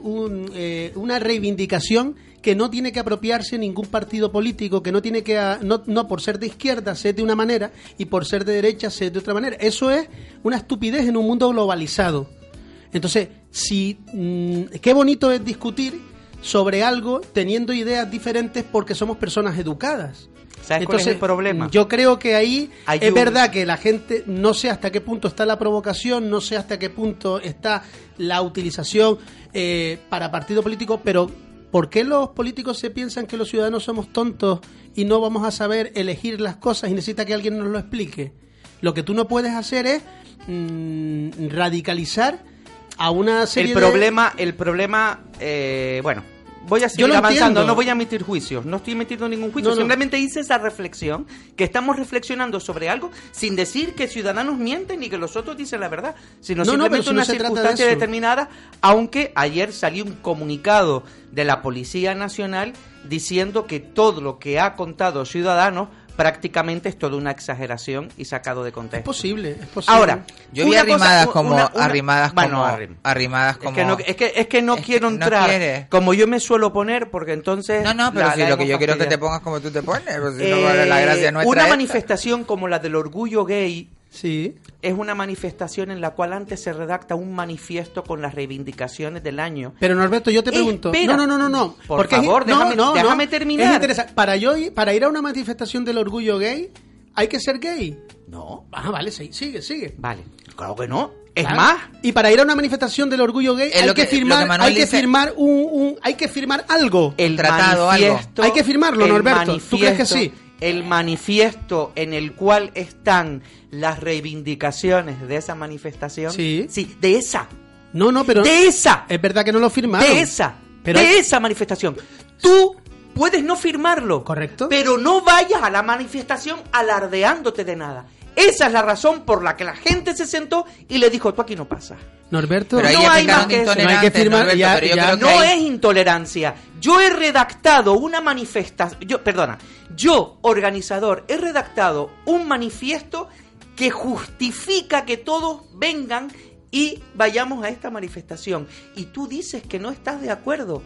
eh, una reivindicación que no tiene que apropiarse ningún partido político, que no tiene que, ah, no, no por ser de izquierda ser de una manera y por ser de derecha ser de otra manera. Eso es una estupidez en un mundo globalizado. Entonces, si mm, qué bonito es discutir sobre algo teniendo ideas diferentes porque somos personas educadas. ¿Sabes cuál es el problema? Yo creo que ahí es verdad que la gente no sé hasta qué punto está la provocación, no sé hasta qué punto está la utilización eh, para partido político, pero ¿por qué los políticos se piensan que los ciudadanos somos tontos y no vamos a saber elegir las cosas y necesita que alguien nos lo explique? Lo que tú no puedes hacer es mm, radicalizar a una serie el de- problema, el problema, eh, bueno, voy a seguir avanzando, entiendo. no voy a emitir juicios, no estoy emitiendo ningún juicio, No, no. simplemente hice esa reflexión, que estamos reflexionando sobre algo sin decir que ciudadanos mienten ni que los otros dicen la verdad, sino No, simplemente si una de circunstancia determinada, aunque ayer salió un comunicado de la Policía Nacional diciendo que todo lo que ha contado Ciudadanos prácticamente es toda una exageración y sacado de Es contexto. posible, es posible. Ahora, Yo vi cosa- arrimadas como, una- una- arrimadas Bueno, como, arrim- arrimadas es como. que, no, es, que, es que no es que quiero no entrar quiere. como yo me suelo poner, porque entonces. No, no, pero la- si la lo que yo quiero es que te pongas como tú te pones, pues si no Eh, vale la gracia nuestra. Una esta. manifestación como la del orgullo gay Sí. es una manifestación en la cual antes se redacta un manifiesto con las reivindicaciones del año. Pero Norberto, yo te pregunto. Espera. No, no, no, no, no. Por Porque favor, déjame- no, déjame no. terminar. Es interesante. Para yo ir- para ir a una manifestación del orgullo gay, hay que ser gay. No. Ah, vale, sí, sigue, sigue. Vale, claro que no. Es Claro. más, Y para ir a una manifestación del orgullo gay hay que, firmar, que hay que dice- firmar un, un- hay que firmar algo. el tratado, algo. Hay que firmarlo, el Norberto. ¿Tú crees que sí? El manifiesto en el cual están las reivindicaciones de esa manifestación. Sí. Sí, de esa. No, no, pero De esa. es verdad que no lo firmaron. De esa. Pero de hay- esa manifestación. Tú puedes no firmarlo. Correcto. Pero no vayas a la manifestación alardeándote de nada. Esa es la razón por la que la gente se sentó y le dijo, tú aquí no pasas. Norberto, Pero no hay más que eso. No hay que intolerantes, firmar. Norberto, ya- pero yo ya- creo que No hay- es intolerancia. Yo he redactado una manifestación. Yo, perdona. Yo, organizador, he redactado un manifiesto que justifica que todos vengan y vayamos a esta manifestación. Y tú dices que no estás de acuerdo.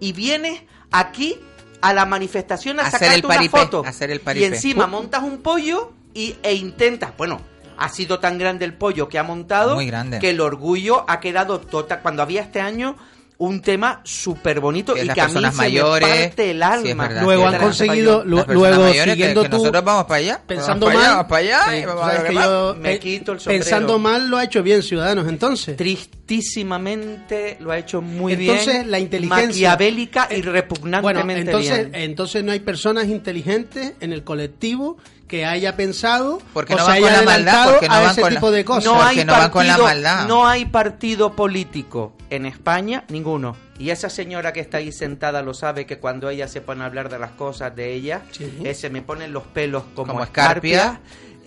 Y vienes aquí a la manifestación a Hacer sacarte el una paripé, foto. hacer el y encima montas un pollo y, e intentas. Bueno, ha sido tan grande el pollo que ha montado Muy grande. que el orgullo ha quedado total. Cuando había este año un tema súper bonito Que y las que a mí personas se me mayores, parte el sí, alma. verdad, Luego sí, han conseguido, luego mayores que- siguiendo que tú, nosotros vamos para allá. pensando vamos mal, para allá Sí, y vamos que yo, Me quito el sombrero. pensando mal lo ha hecho bien Ciudadanos entonces. Tristísimamente lo ha hecho muy entonces bien. la inteligencia Maquiavélica y Eh, repugnantemente bueno, entonces, bien. entonces no hay personas inteligentes en el colectivo que haya pensado Porque o no se haya la maldad, adelantado porque no a van ese con la- tipo de cosas. no hay no van con la partido- maldad. No hay partido político en España, ninguno. Y esa señora que está ahí sentada lo sabe que cuando ella se pone a hablar de las cosas de ella, eh, se me ponen los pelos como, Como escarpia. escarpia.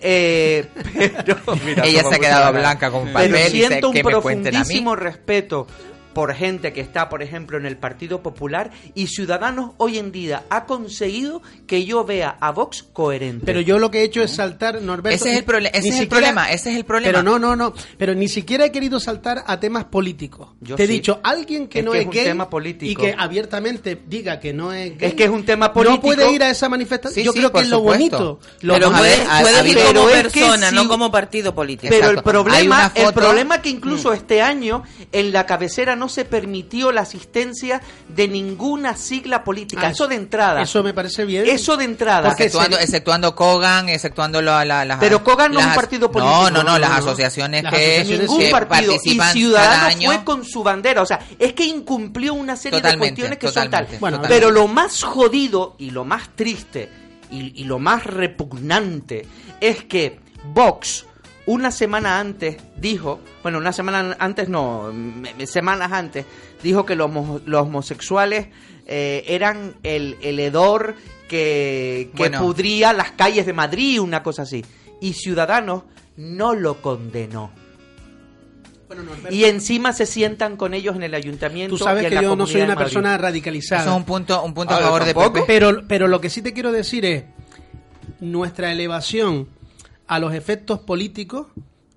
Eh, pero, mira Ella se ha quedado blanca con Pero papel y dice, siento un "Que me cuenten a mí". profundísimo respeto por gente que está, por ejemplo, en el Partido Popular y Ciudadanos hoy en día ha conseguido que yo vea a Vox coherente. Pero yo lo que he hecho es saltar, Norberto. Ese es el ese problema, ese es el problema. Pero no, no, no. Pero ni siquiera he querido saltar a temas políticos. Yo Te he dicho, alguien que Es no que es, es un gay tema político. y que abiertamente diga que no es gay. Es que es un tema político. No puede ir a esa manifestación. Sí, yo sí, creo que es lo supuesto. bonito. Lo Pero puedes ha ir como Pero es que persona, no como partido político. Pero el Exacto. Problema, el problema es que incluso este año en la cabecera no se permitió la asistencia de ninguna sigla política. Ah, eso de entrada. Eso me parece bien. Eso de entrada. Exceptuando, se- exceptuando Kogan, exceptuando la, la- las... Pero Kogan no es un partido No, político. no, no, No, las no. asociaciones Las que, asociaciones ningún que partido y Ciudadanos fue con su bandera, o sea, es que incumplió una serie Totalmente, de cuestiones que son tal. Bueno, pero lo más jodido y lo más triste y, y lo más repugnante es que Vox una semana antes dijo, bueno, una semana antes no, me- me- semanas antes, dijo que los, los homosexuales eh, eran el, el hedor que, que Bueno. pudría las calles de Madrid, una cosa así. Y Ciudadanos no lo condenó. Bueno, Y encima se sientan con ellos en el ayuntamiento. tú sabes y en que la yo no soy una persona radicalizada. Eso es un punto, un punto a Ah, favor de. Pepe. Pero, pero lo que sí te quiero decir es nuestra elevación a los efectos políticos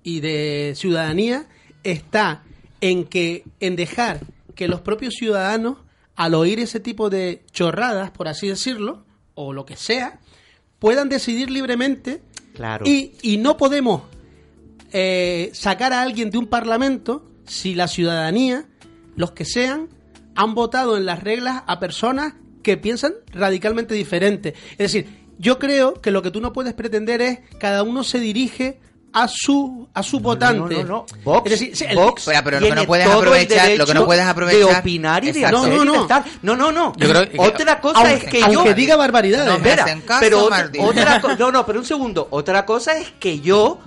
y de ciudadanía está en que en dejar que los propios ciudadanos al oír ese tipo de chorradas, por así decirlo, o lo que sea, puedan decidir libremente Claro. y, y no podemos eh, sacar a alguien de un parlamento si la ciudadanía, los que sean, han votado en las reglas a personas que piensan radicalmente diferente. Es decir, yo creo que lo que tú no puedes pretender es cada uno se dirige a su a su votante. No, no, no. Vox, Es decir, el- Vox Pero- pero lo que no puedes aprovechar- lo que no puedes aprovechar- de opinar y de No, no, no. No, no, no. Yo creo que- otra cosa aunque, es que aunque yo diga barbaridades. No Espera, caso, pero otra, Martín. otra no, no, pero un segundo. Otra cosa es que yo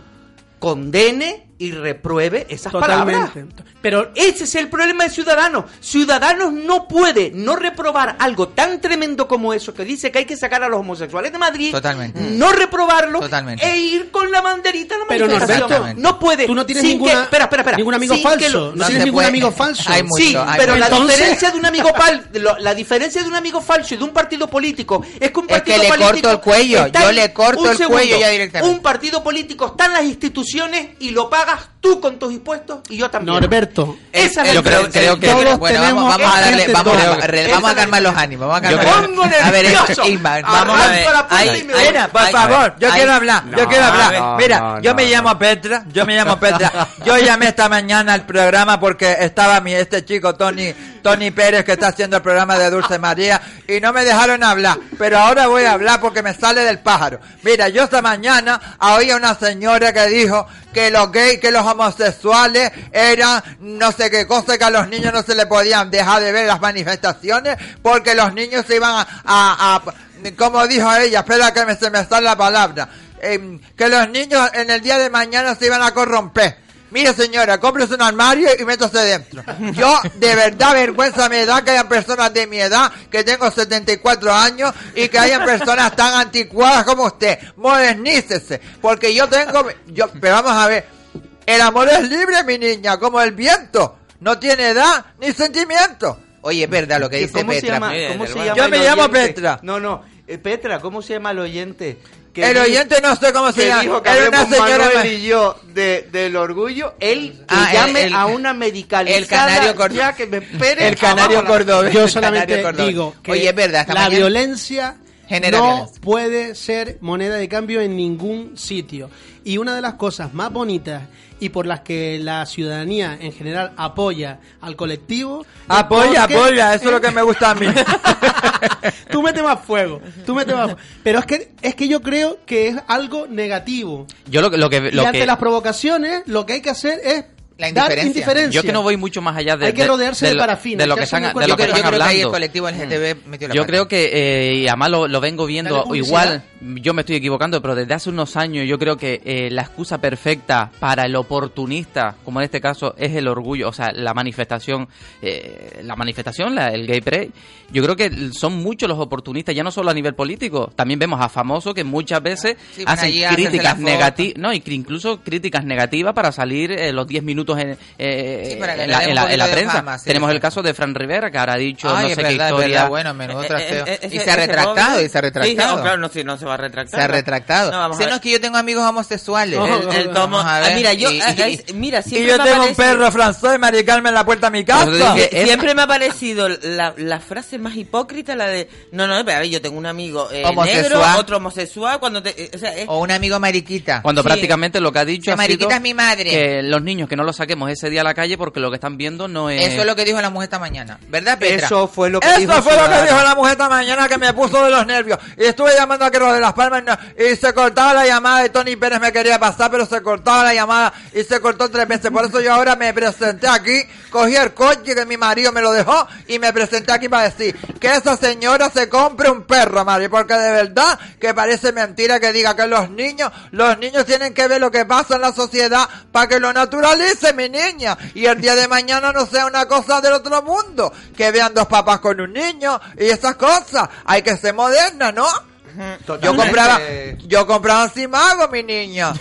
condene y repruebe esas palabras. Totalmente. Pero Ese es el problema de Ciudadanos. Ciudadanos no puede no reprobar algo tan tremendo como eso que dice que hay que sacar a los homosexuales de Madrid. Totalmente. No reprobarlo Totalmente. e ir con la banderita a la Pero, manifestación. No puede. tú no tienes ninguna- que- espera, espera, espera. ningún amigo Sin falso, que lo- no No tienes ningún puede. amigo falso. Hay Sí, hay pero mucho. la Entonces- diferencia de un amigo pal, lo- la diferencia de un amigo falso y de un partido político es que un Es partido que le político corto el cuello, yo le corto un el cuello ya directamente. Un partido político está en las instituciones y lo pagas tú con tus impuestos y yo también. Norberto, Esa es la Yo creo, creo que Todos bueno, vamos, tenemos vamos a darle, vamos, a, vamos es calmar los ánimos, vamos a Yo calmar. pongo a ver. Iván, Arranco vamos a ver. la puerta Ay, y me ay, voy. Mira, por ay, favor, yo ay, quiero hablar, yo quiero hablar. no, Mira, no, yo no, me no. llamo Petra, yo me llamo Petra. Yo llamé esta mañana al programa porque estaba mi este chico Tony Tony Pérez que está haciendo el programa de Dulce María y no me dejaron hablar, pero ahora voy a hablar porque me sale del pájaro. Mira, yo esta mañana oí a una señora que dijo que los gays, que los homosexuales eran no sé qué cosa, que a los niños no se le podían dejar de ver las manifestaciones porque los niños se iban a, a- como dijo ella, espera que me, se me sale la palabra, em, que los niños en el día de mañana se iban a corromper. Mire señora, cómprese un armario y métase dentro. Yo de verdad vergüenza me da que hayan personas de mi edad, que tengo 74 años, y que hayan personas tan anticuadas como usted. Modernícese, porque yo tengo, yo, pero vamos a ver, el amor es libre, mi niña, como el viento. No tiene edad ni sentimiento. Oye, es verdad lo que dice ¿Cómo se Petra. llama? ¿Cómo se llama Yo me llamo? Petra. No, no. eh, Petra, ¿cómo se llama el oyente? El oyente no sé cómo se que llama. dijo que Era una señora Manuel ma- y yo de, del orgullo. Él que Ah, llame el- a una medicalizada el canario cordobés. ya que me espere El canario cordobés. Yo solamente canario digo que Oye, es verdad, la mañana- violencia No puede ser moneda de cambio en ningún sitio. Y una de las cosas más bonitas y por las que la ciudadanía en general apoya al colectivo. Apoya, porque- apoya, eso es lo que me gusta a mí. tú metes más fuego, tú metes más fuego. Pero es que, es que yo creo que es algo negativo. Yo lo, que- lo que... y Lo ante que las provocaciones, lo que hay que hacer es La dar indiferencia. indiferencia. yo que no voy mucho más allá de, Hay que de- rodearse de lo- parafina, de lo que están, de lo Yo que creo, yo están creo que ahí el hablando. colectivo LGTB metió la Yo pata. creo que, eh, y además lo, lo vengo viendo, igual, yo me estoy equivocando, pero desde hace unos años yo creo que eh, la excusa perfecta para el oportunista, como en este caso, es el orgullo, o sea, la manifestación, eh, la manifestación, la- el gay pride. Yo creo que son muchos los oportunistas, ya no solo a nivel político, también vemos a famosos que muchas veces Sí, hacen críticas negativas, no, y que incluso críticas negativas para salir eh, los 10 minutos en, eh, Sí, en la, en en prensa. fama, sí, Tenemos el caso de Fran Rivera, que ahora ha dicho Ay, no sé verdad, qué historia. bueno, menudo Eh, trasteo. eh, y ese- se ha retractado, pobre- y se ha Sí, retractado. no, claro, no, sí, no se va a retractar. Se ha retractado. No, Si no, es que yo tengo amigos homosexuales. El, el tomo- Vamos a ah, mira, yo, Y- ah, y- mira, Y siempre yo me tengo un perro francés, Mari Carmen, en la puerta de mi casa. dije, es- Siempre me ha parecido la, la frase más hipócrita, la de, no, no, pero a ver, yo tengo un amigo eh, Homosexual. negro, otro homosexual, cuando te, eh, o sea, es- O un amigo mariquita. Cuando Sí. prácticamente lo que ha dicho Que ha mariquita sido es mi madre. que los niños que no los saquemos ese día a la calle porque lo que están viendo no es... Eso es lo que dijo la mujer esta mañana. ¿Verdad, Petra? Eso fue lo que Eso dijo fue lo que dijo la mujer esta mañana que me puso de los nervios. Y estuve llamando a Carlos de las Palmas y no- y se cortaba la llamada y Tony Pérez me quería pasar, pero se cortaba la llamada y se cortó tres veces. Por eso yo ahora me presenté aquí, cogí el coche que mi marido me lo dejó y me presenté aquí para decir que esa señora se compre un perro, Mari, porque de verdad que parece mentira que diga que los niños, los niños tienen que ver lo que pasa en la sociedad para que lo mi niña. Y el día de mañana no sea una cosa del otro mundo, que vean dos papás con un niño y esas cosas. Hay que ser moderna, ¿no? Yo compraba, yo compraba Simago, mi niña.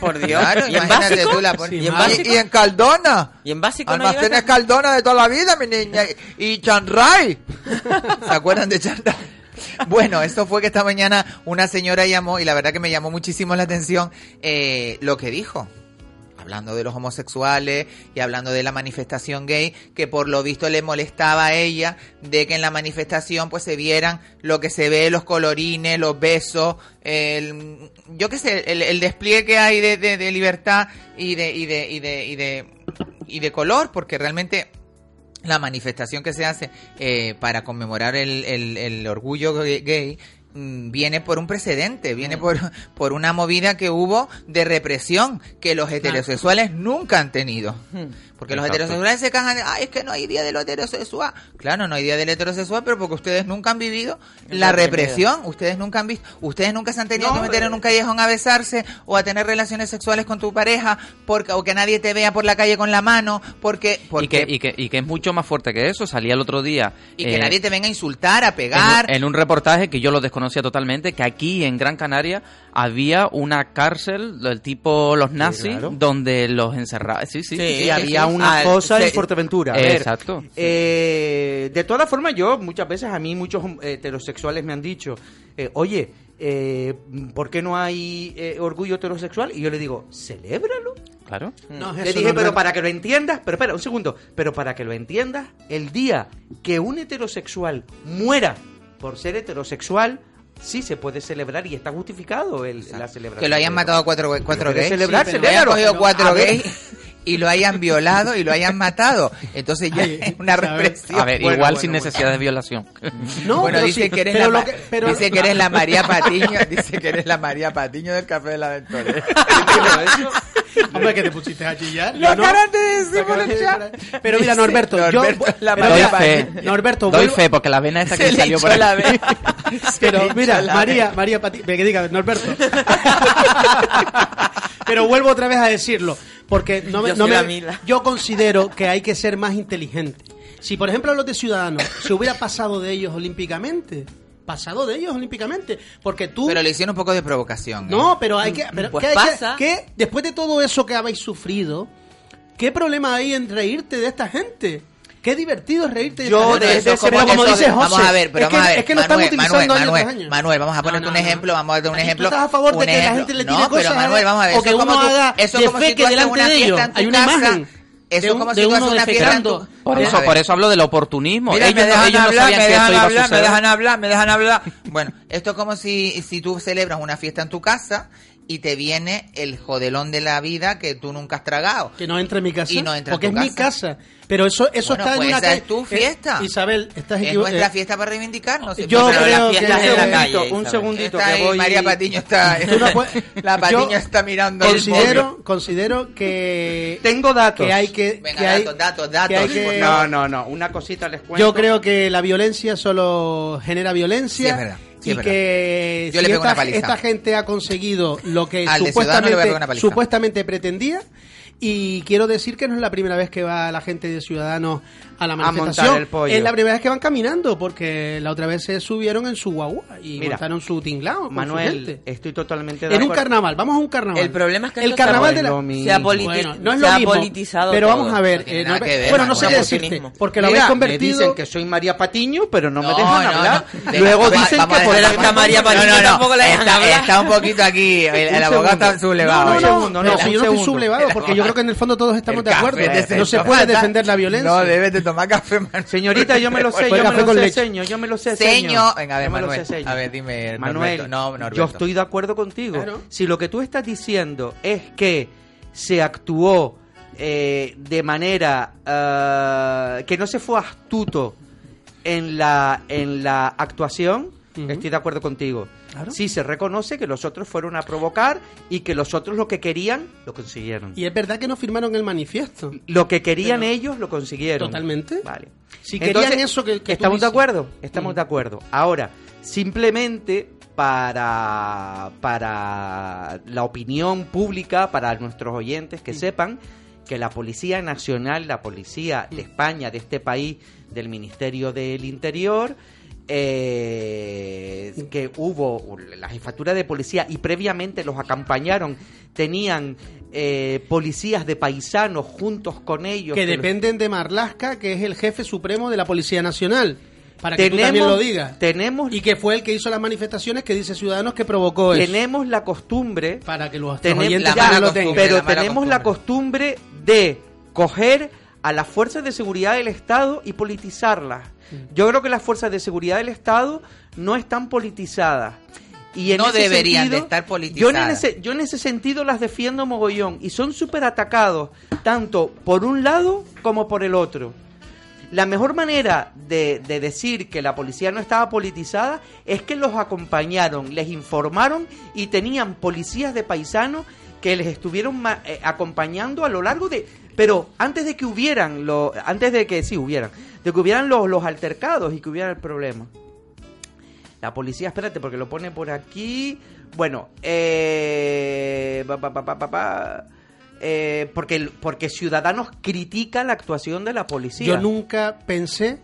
por Dios. Claro, ¿Y en imagínate básico? tú la ¿Y en básico? y en Caldona. ¿Y en básico no Almacenes llegaste? Caldona de toda la vida, mi niña. Y, y Chanray. ¿Se acuerdan de Chanda? Bueno, eso fue que esta mañana una señora llamó y la verdad que me llamó muchísimo la atención eh, lo que dijo. Hablando de los homosexuales y hablando de la manifestación gay, que por lo visto le molestaba a ella de que en la manifestación pues se vieran lo que se ve, los colorines, los besos, el, yo qué sé, el, despliegue que hay de, de- de libertad y de, y de, y de, y de, y de color, porque realmente la manifestación que se hace eh, para conmemorar el, el- el orgullo gay, viene por un precedente, viene por, por una movida que hubo de represión que los heterosexuales nunca han tenido. Porque los heterosexuales se cajan de, ay, es que no hay día del heterosexual. Claro, no hay día del heterosexual, pero porque ustedes nunca han vivido la represión, ustedes nunca han visto, ustedes nunca se han tenido No, que meter en un callejón a besarse o a tener relaciones sexuales con tu pareja, porque, o que nadie te vea por la calle con la mano, porque, porque Y que, y, que, y que es mucho más fuerte que eso. Salía el otro día. y que eh, nadie te venga a insultar, a pegar. en un reportaje que yo lo desconocía totalmente, que aquí en Gran Canaria había una cárcel del tipo los nazis, claro. donde los encerraban. Sí, sí, Sí, sí, Y había sí. una Ah, cosa sí. en Fuerteventura. A ver, Exacto. eh, de todas formas, yo muchas veces a mí muchos eh, heterosexuales me han dicho, eh, oye, eh, ¿por qué no hay eh, orgullo heterosexual? Y yo le digo, celébralo. Claro. No, Le dije, no pero para que lo entiendas, pero espera, un segundo, pero para que lo entiendas, el día que un heterosexual muera por ser heterosexual, sí se puede celebrar y está justificado el, la celebración. que lo hayan matado a cuatro, cuatro ¿Quieres gays. celebrar? Sí, cogido cuatro gays y lo hayan violado y lo hayan matado. Entonces ya es una represión. A ver, Bueno, igual bueno, sin bueno. necesidad de violación. No, bueno, pero dice, sí, que eres pero la, que- pero- dice que eres la María Patiño, dice que eres la María Patiño del Café de la Ventolera. Hombre, que te pusiste a chillar. Lo Yo no. acabas de decir por el chat. Pero mira, Norberto, yo... Norberto, la pero Doy fe. Norberto, Doy fe, porque la vena esta Se que le salió por la ahí. vena. Pero Se mira, la María, vena. María Pati, que diga, Norberto. Pero vuelvo otra vez a decirlo, porque no me, Yo no me- yo considero que hay que ser más inteligente. Si por ejemplo los de Ciudadanos se hubiera pasado de ellos olímpicamente, pasado de ellos olímpicamente, porque tú Pero le hicieron un poco de provocación. ¿eh? no, pero hay que. Pero Pues ¿qué hay que- pasa. qué- después de todo eso que habéis sufrido, ¿qué problema hay en reírte de esta gente? Qué divertido es reírte de Yo de- de- Eso como- dice José, vamos a ver, pero es que, vamos a ver. es que lo Manuel, estamos utilizando Manuel, año Manuel. Manuel, vamos a ponerte No, un no, no. ejemplo, vamos a darte un tú ejemplo. estás a favor de un que la gente le no, tire cosas pero Manuel, vamos a ver. o eso que es como uno tú- haga eso es como si defeque tú haces delante una de fiesta ellos. en tu Hay una casa. imagen Eso de es un- como si de tú haces una fiesta en tu... defecando. Por eso, por eso hablo del oportunismo. Mira, ellos me no, dejan ellos no hablar, sabían me que dejan hablar, me dejan hablar, me dejan hablar. Bueno, esto es como si, si tú celebras una fiesta en tu casa y te viene el jodelón de la vida que tú nunca has tragado. Que no entre en mi casa. Y no entra en porque tu es mi casa. Pero eso, eso Bueno, está pues en una esa calle. es tu Eh, fiesta. Isabel, estás Es nuestra fiesta para reivindicarnos. Yo Pero creo la que fiesta un es en la segundito, calle, un segundito Está que voy. María Patiño está... La Patiño está mirando el considero, considero que Tengo datos. que hay que, Venga, que hay- datos, datos, datos. que hay que- No, no, no. Una cosita les cuento. yo creo que la violencia solo genera violencia Sí, es verdad, sí, y que Yo si le pego esta, una paliza. esta gente ha conseguido lo que Al de Ciudadanos le voy a pegar una supuestamente, supuestamente pretendía y quiero decir que no es la primera vez que va la gente de Ciudadanos a la montar manifestación. el pollo. Es la primera vez que van caminando porque la otra vez se subieron en su guagua y Mira, montaron su tinglao con su Manuel, gente. estoy totalmente de En un carnaval, vamos a un carnaval. El problema es que el carnaval de la... se ha, politi- Bueno, no es se lo ha mismo, politizado pero todo. vamos a ver, No eh, no- ver, bueno, no sé qué decirte, porque lo Mira, habéis me convertido dicen que soy María Patiño, pero no, me dejan no, hablar. Luego va- dicen vamos que a por dejar- el que a María Patiño no, no, no, tampoco le dejan está, hablar. está un poquito aquí, el, abogado está sublevado. No, no, no, yo no estoy segundo. sublevado, porque yo creo que en el fondo todos estamos El de acuerdo. de No se puede defender la violencia. No, debes de tomar café, Manuel. Señorita, yo me lo sé, yo me lo sé, señor, yo me lo sé, Seño. Venga, a ver, Manuel. sé. A ver, dime, Manuel, Norberto. No, Norberto. yo estoy de acuerdo contigo. Claro. Si lo que tú estás diciendo es que se actuó eh, de manera eh, que no se fue astuto en la en la actuación, Ujú. estoy de acuerdo contigo. Claro. Sí se reconoce que los otros fueron a provocar y que los otros lo que querían lo consiguieron. Y es verdad que no firmaron el manifiesto. Lo que querían Pero- ellos lo consiguieron. Totalmente. Vale. Si querían Entonces, eso que, que tú ¿Estamos de acuerdo? Estamos Mm. de acuerdo. Ahora, simplemente para, para la opinión pública, para nuestros oyentes que sepan que la Policía Nacional, la Policía de España, de este país, del Ministerio del Interior, eh, que hubo la jefatura de policía y previamente los acompañaron, tenían eh, policías de paisanos juntos con ellos. Que dependen de Marlasca, que es el jefe supremo de la Policía Nacional. Para que tú Tenemos- también lo digas. Tenemos, Y que fue el que hizo las manifestaciones que dice Ciudadanos que provocó eso. tenemos la costumbre, Para que los tenemos, oyentes la mala ya lo costumbre, tengan. pero la tenemos la costumbre de coger a las fuerzas de seguridad del Estado y politizarlas. Mm. Yo creo que las fuerzas de seguridad del Estado no están politizadas. Y en No ese deberían sentido, de estar Yo en, politizadas. ese, yo en ese sentido las defiendo mogollón y son súper atacados, tanto por un lado como por el otro. La mejor manera de, de decir que la policía no estaba politizada es que los acompañaron, les informaron y tenían policías de paisanos que les estuvieron ma- eh, acompañando a lo largo de... Pero antes de que hubieran, lo, antes de que sí hubieran, de que hubieran los, altercados y que hubiera el problema. La policía, espérate, porque lo pone por aquí. Bueno, eh, pa, pa, pa, eh, porque, porque Ciudadanos critica la actuación de la policía. Yo nunca pensé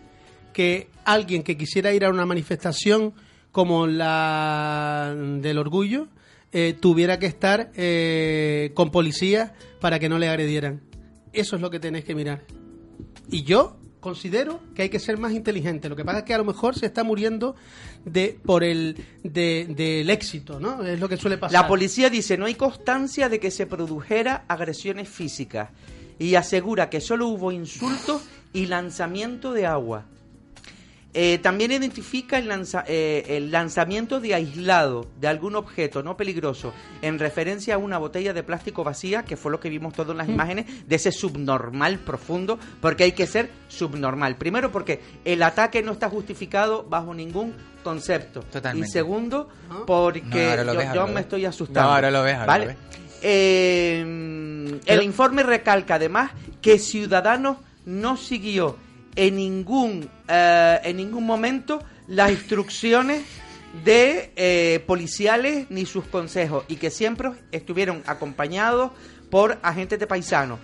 que alguien que quisiera ir a una manifestación como la del orgullo eh, tuviera que estar eh, con policías para que no le agredieran. Eso es lo que tenéis que mirar. Y yo considero que hay que ser más inteligente. Lo que pasa es que a lo mejor se está muriendo de por el de- del éxito, ¿no? Es lo que suele pasar. La policía dice no hay constancia de que se produjera agresiones físicas y asegura que solo hubo insultos y lanzamiento de agua. Eh, también identifica el, lanza- eh, el lanzamiento de aislado de algún objeto no peligroso en referencia a una botella de plástico vacía, que fue lo que vimos todas Mm. las imágenes de ese subnormal profundo, porque hay que ser subnormal. Primero porque el ataque no está justificado bajo ningún concepto. Totalmente. Y segundo, porque No, ahora lo yo, me ves. estoy asustando. No, ahora lo ves, ahora ¿vale? lo ves. Eh, el Pero- informe recalca además que Ciudadanos no siguió en ningún, eh, en ningún momento las instrucciones de eh, policiales ni sus consejos y que siempre estuvieron acompañados por agentes de paisanos.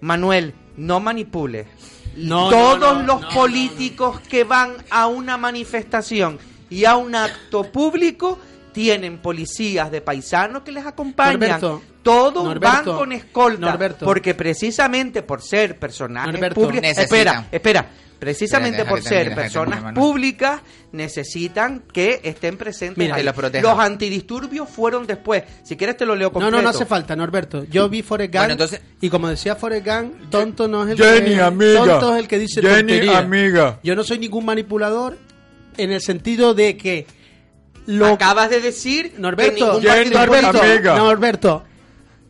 Manuel, no manipules. No, Todos no, no, los políticos que van a una manifestación y a un acto público tienen policías de paisanos que les acompañan. Norberto, Todos Norberto, van con escolta. Norberto. porque precisamente por ser personajes Norberto. públicos. Necesitan. Espera, espera. Precisamente por ser personas públicas necesitan que estén presentes. Mira, ahí. que los antidisturbios fueron después. Si quieres te lo leo No, completo. no, no hace falta, Norberto. Yo vi Forrest Gump Bueno, entonces- y como decía Forrest Gump, tonto no es el Jenny, que amiga. tonto es el que dice Jenny, tontería. amiga. Yo no soy ningún manipulador en el sentido de que lo Acabas de decir que Norberto, ningún partido Norberto, amiga. Norberto,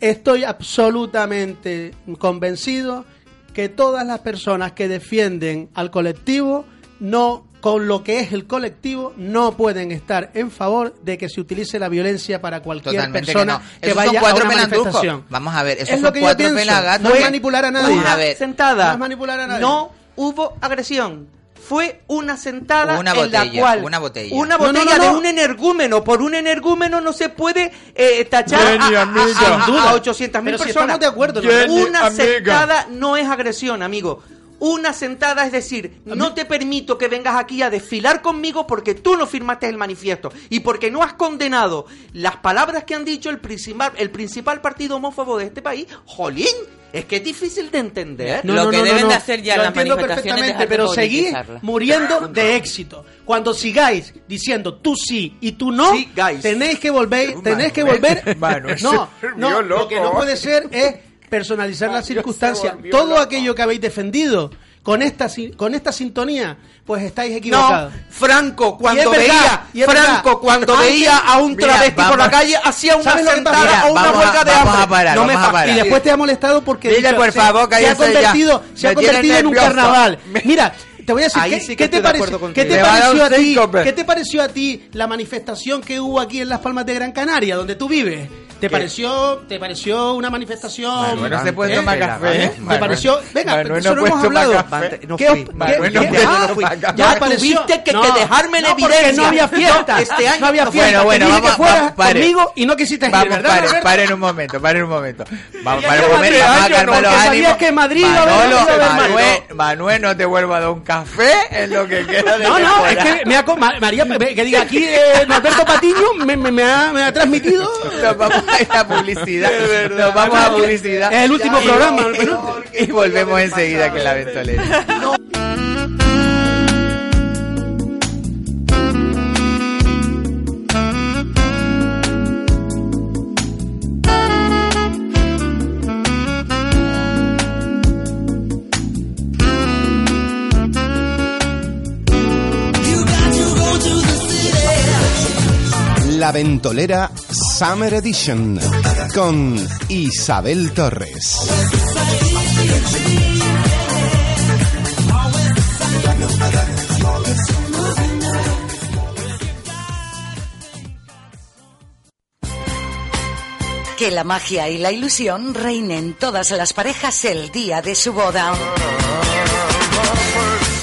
estoy absolutamente convencido que todas las personas que defienden al colectivo no con lo que es el colectivo no pueden estar en favor de que se utilice la violencia para cualquier Totalmente persona que no. que, Esos vaya son cuatro a una pelandujos. manifestación. Vamos a ver, esos es son lo que yo cuatro pienso. pelagatos. No es manipular a nadie. Una A ver, sentada. No es manipular a nadie. No hubo agresión. Fue una sentada Una en la botella, cual una botella. una No, no, botella no, de no. un energúmeno. Por un energúmeno no se puede eh, tachar Jenny, a, a, a, a 800 mil Pero si personas. estamos de acuerdo, Jenny, una amiga. sentada no es agresión, amigo. Una sentada es decir, no te permito que vengas aquí a desfilar conmigo porque tú no firmaste el manifiesto y porque no has condenado las palabras que han dicho el principal, el principal partido homófobo de este país. Jolín, es que es difícil de entender. Lo que deben de hacer ya Lo las entiendo perfectamente, pero seguís muriendo de éxito. Cuando sigáis diciendo tú sí y tú no, tenéis que volver, tenéis que volver. Manuel se no, no, lo que no puede ser es personalizar las circunstancias. volvió Todo loco. aquello que habéis defendido con esta con esta sintonía, pues estáis No, equivocados. Franco cuando verdad, veía, Franco cuando veía a un Mira, travesti por la calle hacía una sentada o una huelga de hambre. a no me parar. Y después te ha molestado porque Dile, dicho, por se- favor, se, ha ya. convertido, se ha convertido en un carnaval. Mira, te voy a decir, ¿qué, sí te pareció, ¿qué te pareció a ti? ¿Qué te pareció a ti la manifestación que hubo aquí en Las Palmas de Gran Canaria, donde tú vives? ¿Te pareció, te pareció una manifestación? Se puede ¿Eh? tomar café. ¿Te Manuel- pareció? Venga, Manuel eso no hemos hablado. café. No ¿Qué- fui. qué- Manuel no qué- puede ah, ya Ya pareció- tuviste que- no, que dejarme en evidencia. no había fiesta. Este año no había fiesta. Bueno, bueno, Te dije vamos, que fueras vamos, pare. conmigo y no quisiste ir, Vamos, ¿verdad, paren, un momento, paren un momento. Vamos, paren un momento, vamos a calmar los ánimos. que Madrid Manuel. Manuel, no te vuelvo a dar un café en lo que queda de No, no, es que me ha, María, que diga aquí eh, Norberto Patiño me ha transmitido. Nos vamos a ir a publicidad. Nos vamos a publicidad. Es el último Y- programa, penúltimo. Y volvemos enseguida que la ventolera. La Ventolera Summer Edition con Isabel Torres. Que la magia y la ilusión reinen en todas las parejas el día de su boda.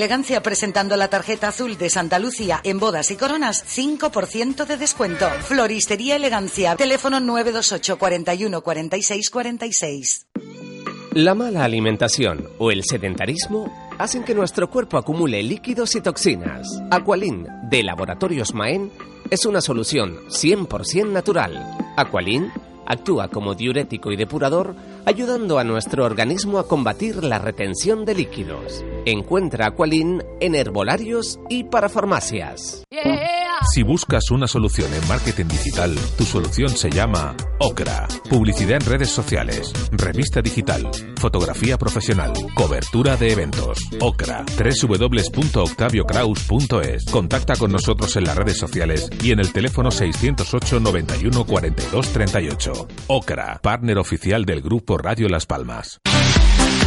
Elegancia, presentando la tarjeta azul de Santa Lucía en bodas y coronas, 5% de descuento. Floristería Elegancia, teléfono 928 41 46 46. La mala alimentación o el sedentarismo hacen que nuestro cuerpo acumule líquidos y toxinas. Aqualin, de Laboratorios Maen, es una solución 100% natural. Aqualin actúa como diurético y depurador, ayudando a nuestro organismo a combatir la retención de líquidos. Encuentra Aqualin en herbolarios y para farmacias. Si buscas una solución en marketing digital, tu solución se llama Ocra. Publicidad en redes sociales, revista digital, fotografía profesional, cobertura de eventos. Ocra. www.octaviocraus.es. Contacta con nosotros en las redes sociales y en el teléfono 608 91 42 38. Ocra, partner oficial del grupo Radio Las Palmas.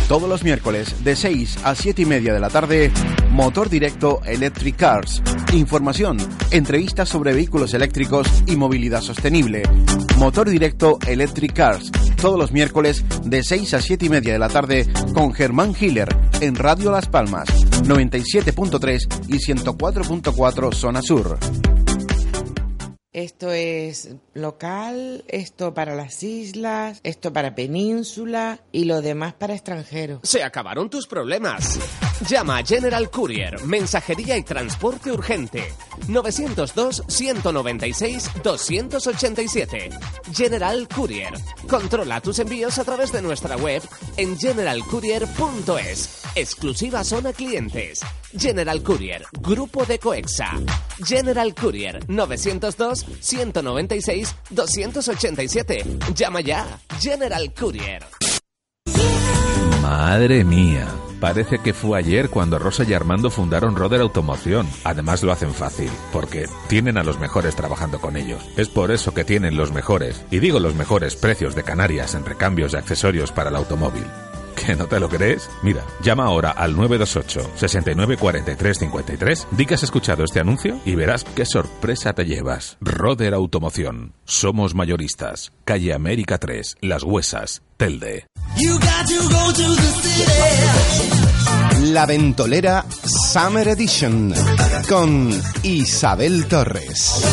Todos los miércoles de 6 a 7 y media de la tarde, Motor Directo Electric Cars. Información, entrevistas sobre vehículos eléctricos y movilidad sostenible. Motor Directo Electric Cars. Todos los miércoles de 6 a 7 y media de la tarde con Germán Hiller en Radio Las Palmas 97.3 y 104.4 Zona Sur. Esto es local, esto para las islas, esto para península y lo demás para extranjeros. Se acabaron tus problemas. Llama a General Courier, mensajería y transporte urgente. 902-196-287. General Courier. Controla tus envíos a través de nuestra web en generalcourier.es. Exclusiva zona clientes. General Courier, Grupo de Coexa. General Courier, 902-196-287. Llama ya. General Courier. Madre mía. Parece que fue ayer cuando Rosa y Armando fundaron Roder Automoción. Además lo hacen fácil, porque tienen a los mejores trabajando con ellos. Es por eso que tienen los mejores, y digo los mejores precios de Canarias en recambios y accesorios para el automóvil. ¿Que no te lo crees? Mira, llama ahora al 928 69 43 53, di que has escuchado este anuncio y verás qué sorpresa te llevas. Roder Automoción. Somos mayoristas. Calle América 3, Las Huesas, Telde. La Ventolera Summer Edition con Isabel Torres.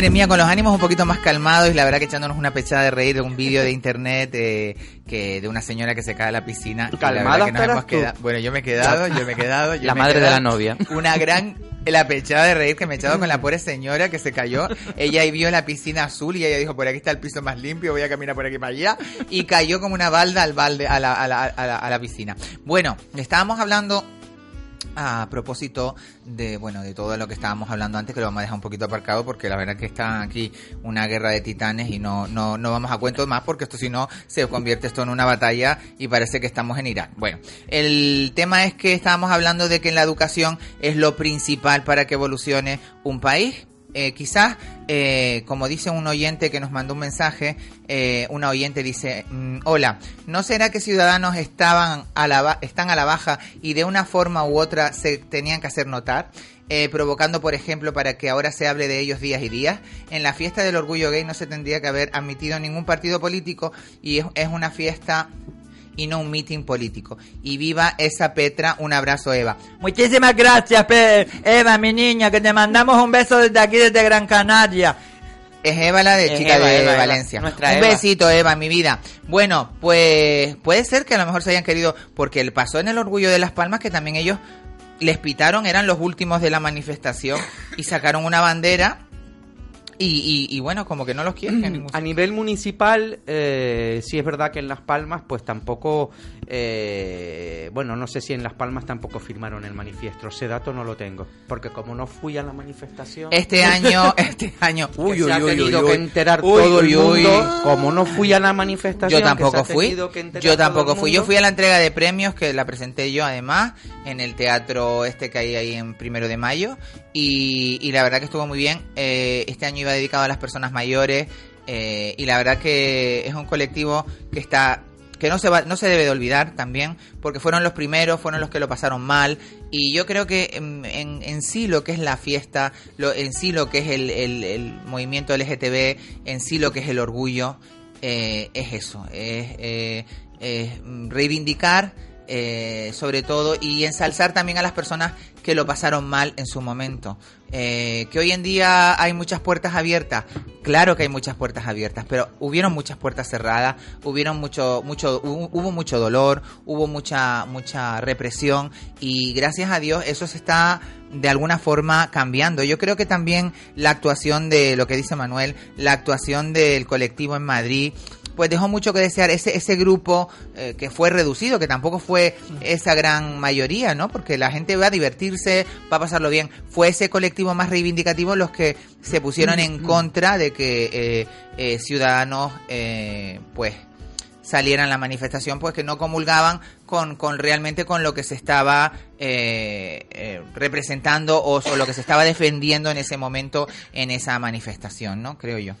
Madre mía, con los ánimos un poquito más calmados y la verdad que echándonos una pechada de reír de un vídeo de internet eh, que de una señora que se cae a la piscina. Calmada verdad que nos hemos quedado- Bueno, yo me he quedado, yo me he quedado. yo La me madre de la novia. Una gran la pechada de reír que me he echado con la pobre señora que se cayó. Ella ahí vio la piscina azul y ella dijo, por aquí está el piso más limpio, voy a caminar por aquí para allá. Y cayó como una balda al balde, a la, a la, a la, a la piscina. Bueno, estábamos hablando a propósito de bueno de todo lo que estábamos hablando antes que lo vamos a dejar un poquito aparcado porque la verdad que está aquí una guerra de titanes y no no no vamos a cuento más porque esto si no se convierte esto en una batalla y parece que estamos en Irán bueno el tema es que estábamos hablando de que la educación es lo principal para que evolucione un país eh, quizás, eh, como dice un oyente que nos mandó un mensaje, eh, una oyente dice, mm, hola, ¿no será que ciudadanos estaban a la están a la baja y de una forma u otra se tenían que hacer notar? Eh, provocando, por ejemplo, para que ahora se hable de ellos días y días. En la fiesta del orgullo gay no se tendría que haber admitido ningún partido político y es una fiesta y no un meeting político. Y viva esa Petra, un abrazo Eva. Muchísimas gracias, Pe- Eva, mi niña, que te mandamos un beso desde aquí, desde Gran Canaria. Es Eva la de Es chica Eva, de Eva, Valencia. Un besito, Eva, mi vida. Bueno, pues puede ser que a lo mejor se hayan querido, porque le pasó en el Orgullo de Las Palmas que también ellos les pitaron, eran los últimos de la manifestación y sacaron una bandera y, y, y bueno, como que no los quieren en ningún A nivel municipal, eh, sí es verdad que en Las Palmas, pues tampoco, eh, bueno, no sé si en Las Palmas tampoco firmaron el manifiesto. Ese dato no lo tengo, porque como no fui a la manifestación. Este año, este año, que uy, se uy, ha uy, tenido uy, que uy. enterar Uy, todo uy, el uy. mundo, como no fui a la manifestación. Yo tampoco fui. Yo tampoco fui. Yo fui a la entrega de premios que la presenté yo además en el teatro este que hay ahí en primero de mayo y, y la verdad que estuvo muy bien. Eh, este año iba dedicado a las personas mayores eh, y la verdad que es un colectivo que está que no se va, no se debe de olvidar también porque fueron los primeros, fueron los que lo pasaron mal y yo creo que en, en- en sí lo que es la fiesta, lo, en sí lo que es el, el- el movimiento LGTB, en sí lo que es el orgullo, eh, es eso, es, eh, reivindicar eh, sobre todo y ensalzar también a las personas que lo pasaron mal en su momento. Eh, que hoy en día hay muchas puertas abiertas, claro que hay muchas puertas abiertas, pero hubieron muchas puertas cerradas, hubieron mucho, mucho, hubo, mucho dolor, hubo mucha, mucha represión y gracias a Dios eso se está de alguna forma cambiando. Yo creo que también la actuación de lo que dice Manuel, la actuación del colectivo en Madrid, pues dejó mucho que desear ese ese grupo eh, que fue reducido, que tampoco fue esa gran mayoría, ¿no? Porque la gente va a divertirse, va a pasarlo bien. Fue ese colectivo más reivindicativo los que se pusieron en contra de que eh, eh, ciudadanos, eh, pues salieran a la manifestación, pues que no comulgaban con, con realmente con lo que se estaba eh, eh, representando o, o lo que se estaba defendiendo en ese momento en esa manifestación, ¿no? Creo yo.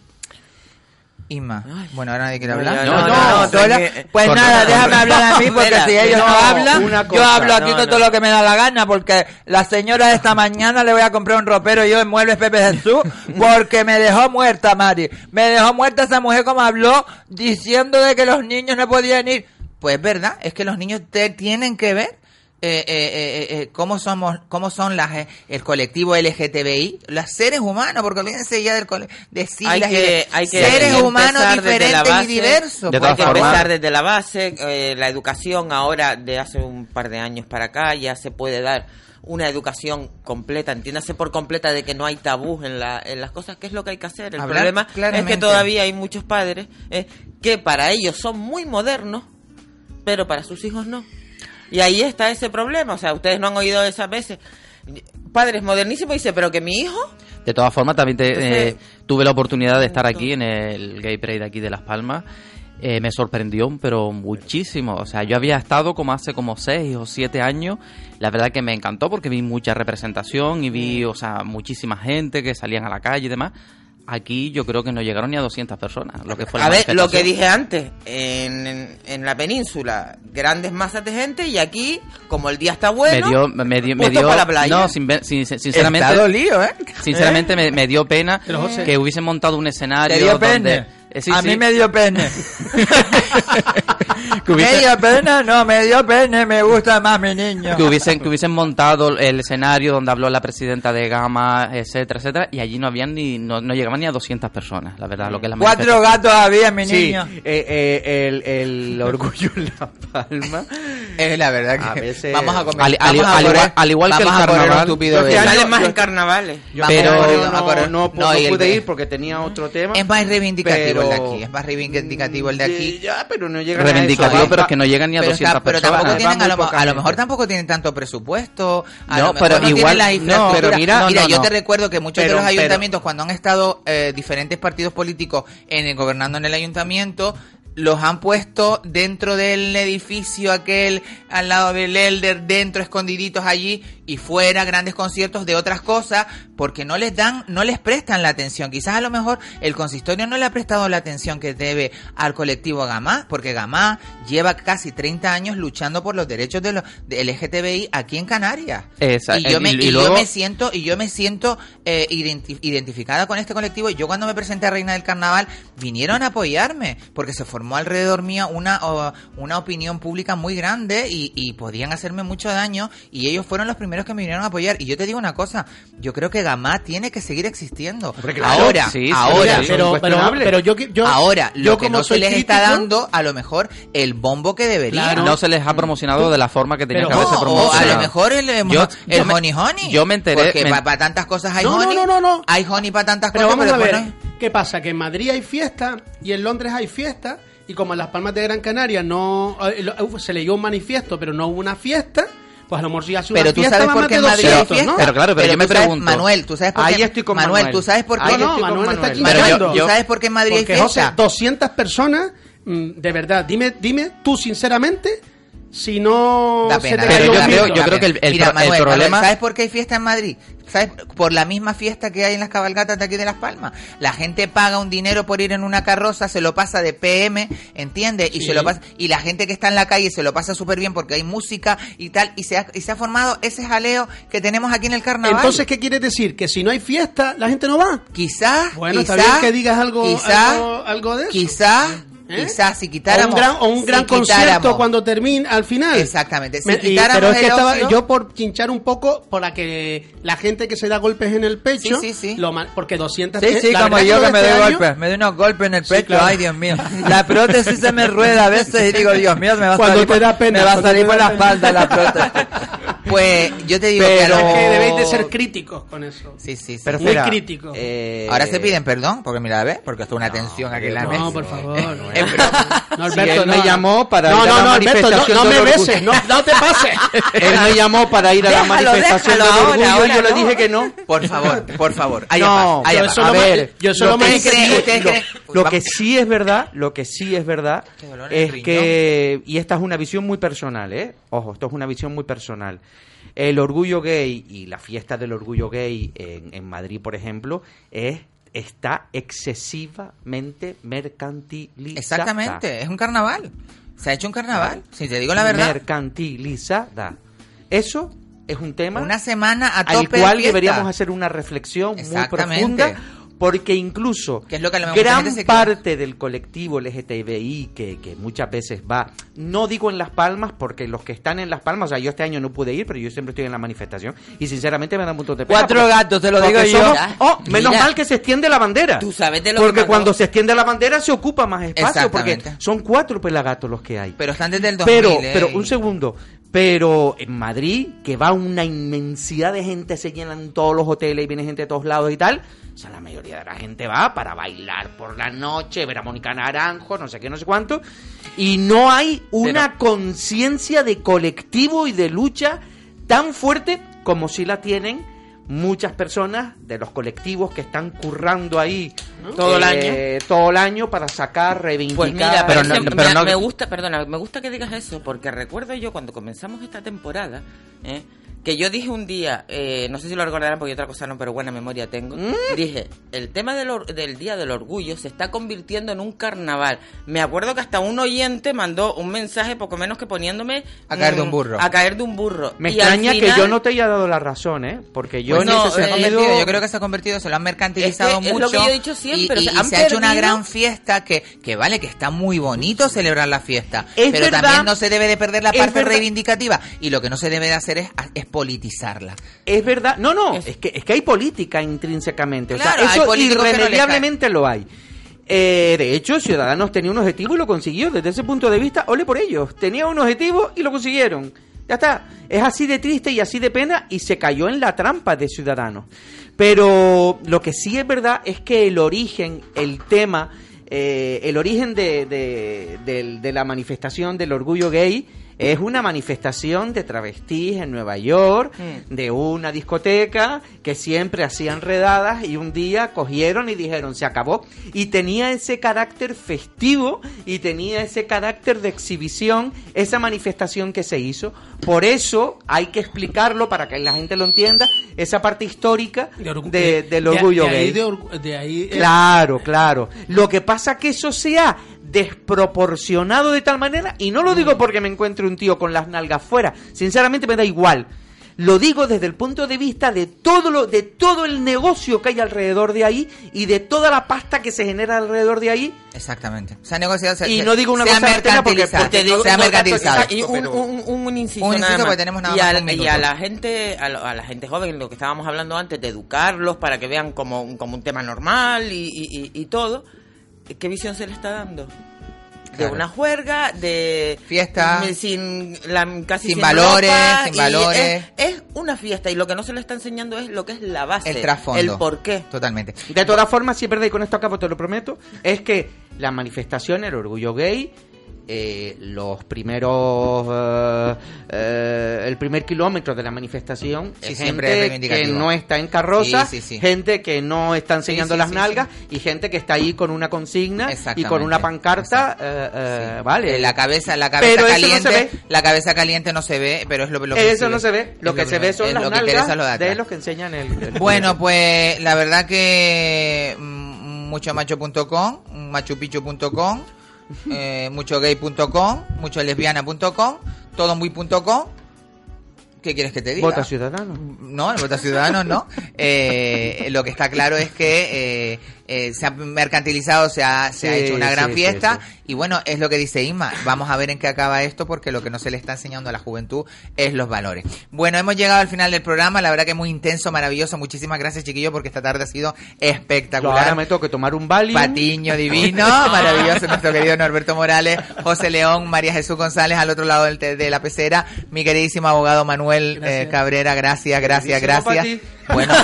Isma. Bueno, ahora nadie quiere hablar. no, no, que- Pues Corta. nada, déjame hablar a mí porque si ellos no, no, hablan, yo hablo aquí no, con no. todo lo que me da la gana porque la señora esta mañana le voy a comprar un ropero yo en Muebles Pepe Jesús porque me dejó muerta, Mari. Me dejó muerta esa mujer como habló diciendo de que los niños no podían ir. Pues es verdad, es que los niños te tienen que ver eh, eh, eh, eh, cómo somos, cómo son las eh, el colectivo LGTBI, los seres humanos, porque olvídense ya del cole- de siglas hay y que, hay que seres humanos empezar desde la diferentes base, y diversos. hay que empezar desde la base, eh, la educación ahora de hace un par de años para acá ya se puede dar una educación completa, entiéndase por completa de que no hay tabús en, la, en las cosas, que es lo que hay que hacer. El Hablar problema es que todavía hay muchos padres eh, que para ellos son muy modernos, pero para sus hijos no. Y ahí está ese problema, o sea, ustedes no han oído esas veces. Padres modernísimos dice, pero que mi hijo De todas formas, también te- Entonces- eh, tuve la oportunidad de estar aquí en el Gay Pride aquí de Las Palmas. Eh, me sorprendió, pero muchísimo. O sea, yo había estado como hace como seis o siete años. La verdad que me encantó porque vi mucha representación y vi, o sea, muchísima gente que salían a la calle y demás. Aquí yo creo que no llegaron ni a 200 personas. Lo que fue A ver, lo que dije antes, en, en, en la península, grandes masas de gente y aquí, como el día está bueno, me dio, me dio, me puesto dio- para la playa. no, sin, ver- sin- sin- sinceramente, ¿eh? sinceramente me, me dio pena Pero, José, que hubiesen montado un escenario donde, pene. Eh, sí, a sí. mí me dio pene. Que hubiese- ¿Me dio pene? No, me dio pene, me gusta más mi niño. que hubiesen que hubiesen montado el escenario donde habló la presidenta de Gama, etcétera, etcétera, y allí no habían ni no, no llegaban ni a 200 personas, la verdad, lo que es la Cuatro gatos había, mi Sí, niño. eh, eh, el, el orgullo en La Palma. Es la verdad que A veces- vamos a comer. Al- al- vamos a al correr- igual- al igual que el carnaval. tupido año- salen más yo- en carnavales. Yo Pero- no, a no, correr- no, no, pude de- ir porque tenía otro tema. Es más reivindicativo el de pero- aquí, es más reivindicativo el de aquí. Ya, pero no llega Reivindicativo, pero es que no llegan ni a Pero, 200 está- pero personas. tampoco tienen, a, lo, a lo mejor tampoco tienen tanto presupuesto. A No, lo mejor pero no igual- tienen la no, infraestructura. pero mira- no, no, yo no. te recuerdo que muchos Pero- de los pero- ayuntamientos, cuando han estado eh, diferentes partidos políticos en el, gobernando en el ayuntamiento, los han puesto dentro del edificio aquel, al lado del Elder, dentro, escondiditos allí, y fuera grandes conciertos de otras cosas, porque no les dan, no les prestan la atención. Quizás a lo mejor el consistorio no le ha prestado la atención que debe al colectivo Gamá, porque Gamá lleva casi 30 años luchando por los derechos de los de LGTBI aquí en Canarias. Esa- y yo me, y- y y yo me siento y yo me siento eh, identi- identificada con este colectivo yo cuando me presenté a Reina del Carnaval vinieron a apoyarme porque se formó alrededor mío una una opinión pública muy grande y, y podían hacerme mucho daño y ellos fueron los primeros primeros que me vinieron a apoyar. Y yo te digo una cosa, yo creo que Gamá tiene que seguir existiendo. claro. ahora, Sí, ahora, sí, pero- pero- pero yo- yo- ahora, yo lo que como no se les está dando, a lo mejor, el bombo que debería. No se les ha promocionado de la forma que tenía que haberse no, o promocionado. a lo mejor el, el, Yo- el yo me- honey honey. Yo me enteré. Porque me- para tantas cosas hay No, no, honey. no, no, no. Hay honey para tantas Pero cosas, vamos a pero ver, no hay- ¿qué pasa? Que en Madrid hay fiesta y en Londres hay fiesta y como en las Palmas de Gran Canaria no eh, se leyó un manifiesto pero no hubo una fiesta, pues a lo mejor si hace una Pero tú sabes por qué en Madrid hay 200, fiesta. ¿no? Pero claro, pero yo me sabes, pregunto. Manuel, tú sabes por Ahí qué. estoy con Manuel, Manuel. tú sabes por qué. Con Manuel está aquí Pero yo- tú sabes por qué en Madrid Porque, hay José, fiesta. 200 personas, mm, de verdad, dime, dime tú sinceramente si no Da se pena, cayó pena, un da mito. pena. Mira, Manuel, Manuel, ¿sabes por qué hay fiesta en Madrid? ¿Sabes? Por la misma fiesta que hay en las cabalgatas de aquí de Las Palmas. La gente paga un dinero por ir en una carroza, se lo pasa de PM, ¿entiendes? Y Sí. se lo pasa y la gente que está en la calle se lo pasa súper bien porque hay música y tal y se ha, y se ha formado ese jaleo que tenemos aquí en el carnaval. Entonces, ¿qué quieres decir? ¿Que si no hay fiesta, la gente no va? Quizás. Bueno, está quizás, bien que digas algo, quizás, algo, algo de eso. Quizás, ¿Eh? quizás si O quitáramos. un gran, o un si gran concierto cuando termina al final. Exactamente. Si Me- y- pero es que el estaba ocio- yo por chinchar un poco para que la gente que se da golpes en el pecho, Sí, sí, sí. lo porque 200 Sí, sí, la como yo que me este doy año- golpes, me doy unos golpes en el Sí, pecho, claro. ay Dios mío. La prótesis se me rueda a veces y digo, Dios mío, me va a Cuando salir, te da pena, me va a salir por la espalda la prótesis. Pues yo te digo Pero que, que debéis de ser críticos con eso. Sí, sí, sí. Pero muy críticos. eh, Ahora se piden perdón, porque mira, ¿ves? Porque esto es una tensión aquí en la mesa. No, por favor. No, Si Alberto, él me no. llamó para No, ir a no, la no, Alberto, no, manifestación no del me beses, no, no te pases. Él me llamó para ir a la Déjalo, manifestación déjalo del orgullo ahora y yo le no. dije que no. Por favor, por favor. No, paz, yo solo A me- ver, yo solo lo me lo, que sí es verdad, lo que sí es verdad el es que y esta es una visión muy personal, ¿eh? Ojo, esto es una visión muy personal. El orgullo gay y la fiesta del orgullo gay en, en Madrid, por ejemplo, es está excesivamente mercantilizada. Exactamente, es un carnaval. Se ha hecho un carnaval, si te digo la verdad. Mercantilizada. Eso es un tema Una semana a al tope de cual deberíamos hacer una reflexión muy profunda porque incluso Que es lo que gran parte del colectivo LGTBI que, que muchas veces va, no digo en Las Palmas, porque los que están en Las Palmas, o sea, yo este año no pude ir, pero yo siempre estoy en la manifestación y sinceramente me da un montón de pena. Cuatro porque- gatos, te lo digo yo. somos- Ya. oh, menos Mira. mal que se extiende la bandera. Tú sabes de lo que Porque cuando se extiende la bandera se ocupa más espacio, porque son cuatro pelagatos los que hay. Pero están desde el 2000. Pero, eh, pero y- un segundo. Pero en Madrid, que va una inmensidad de gente, se llenan todos los hoteles y viene gente de todos lados y tal. O sea, la mayoría de la gente va para bailar por la noche, ver a Mónica Naranjo, no sé qué, no sé cuánto. Y no hay una conciencia de colectivo y de lucha tan fuerte como si la tienen muchas personas de los colectivos que están currando ahí Todo el eh, todo el año para sacar, reivindicar. Pues mira, pero pero no- me, pero no- me gusta, perdona, me gusta que digas eso, porque recuerdo yo cuando comenzamos esta temporada, ¿eh? Que yo dije un día, eh, no sé si lo recordarán porque otra cosa no, pero buena memoria tengo, Mm. dije, el tema del, or- del Día del Orgullo se está convirtiendo en un carnaval. Me acuerdo que hasta un oyente mandó un mensaje poco menos que poniéndome... A caer de mm, un burro. A caer de un burro. Me Y extraña que final- yo no te haya dado la razón, ¿eh? Porque yo Pues en no, ese se ha sentido... convertido, yo creo que se ha convertido, se lo han mercantilizado Es que es mucho. lo que yo he dicho siempre, y, o sea, y- y han se ha hecho una perdido- gran fiesta que, que vale, que está muy bonito celebrar la fiesta. Es pero verdad. también no se debe de perder la parte reivindicativa. Y lo que no se debe de hacer es, es politizarla. Es verdad, no, no, es, que, es que hay política intrínsecamente, Claro, o sea, eso no irremediablemente lo hay. Eh, de hecho, Ciudadanos tenía un objetivo y lo consiguió. Desde ese punto de vista, ole por ellos. Tenía un objetivo y lo consiguieron. Ya está. Es así de triste y así de pena y se cayó en la trampa de Ciudadanos. Pero lo que sí es verdad es que el origen, el tema, eh, el origen de, de la manifestación del orgullo gay es una manifestación de travestis en Nueva York, de una discoteca que siempre hacían redadas y un día cogieron y dijeron se acabó. Y tenía ese carácter festivo y tenía ese carácter de exhibición, esa manifestación que se hizo. Por eso hay que explicarlo para que la gente lo entienda, esa parte histórica De de- del orgullo de ahí gay. de orgu- de ahí, eh, Claro, claro. Lo que pasa que eso sea desproporcionado de tal manera, y no lo digo porque me encuentre un tío con las nalgas fuera, sinceramente me da igual. lo digo desde el punto de vista de todo lo, de todo el negocio que hay alrededor de ahí y de toda la pasta que se genera alrededor de ahí. Exactamente. Se ha negociado. se- Y se- no digo una se ha cosa porque- mercantilizado. porque digo- se ha no, mercantilizado. Y un, un, un, un inciso, Un inciso nada más. porque tenemos nada y, más a, y la gente a, lo- a la gente joven lo que estábamos hablando antes de educarlos para que vean como, un- como un tema normal y, y, y- y todo qué visión se le está dando de Claro. una juerga de Fiesta. sin la, casi Sin valores, ropa, sin valores. es, es una fiesta y lo que no se le está enseñando es lo que es la base El trasfondo. el por qué Totalmente. De todas formas, sí es verdad, y con esto acabo, te lo prometo, es que la manifestación, el orgullo gay, eh, los primeros, eh, eh, el primer kilómetro de la manifestación, Sí, es gente que no está en carroza, Sí, gente que no está enseñando las nalgas y gente que está ahí con una consigna y con una pancarta, eh, eh, vale. La cabeza, la cabeza Pero eso no caliente, ve. la cabeza caliente no se ve, pero es lo, lo que Eso no se ve. Lo es que se ve son las lo que nalgas es lo de los que enseñan el... el- Bueno, pues la verdad que mm, muchomacho.com, machupichu.com, eh, muchogay.com, mucholesbiana.com, todomuy.com. ¿Qué quieres que te diga? Vota Ciudadano. No, el Vota Ciudadano no. Eh, lo que está claro es que eh, eh, se ha mercantilizado, se ha, se ha hecho una gran sí, fiesta sí, y bueno, es lo que dice Isma. Vamos a ver en qué acaba esto porque lo que no se le está enseñando a la juventud es los valores. Bueno, hemos llegado al final del programa, la verdad que muy intenso, maravilloso. Muchísimas gracias, chiquillos, porque esta tarde ha sido espectacular. Ahora me tengo que tomar un Valium. Patiño divino, maravilloso, nuestro querido Norberto Morales, José León, María Jesús González al otro lado del de la pecera, mi queridísimo abogado Manuel eh, Cabrera, gracias, gracias, gracias. Bueno,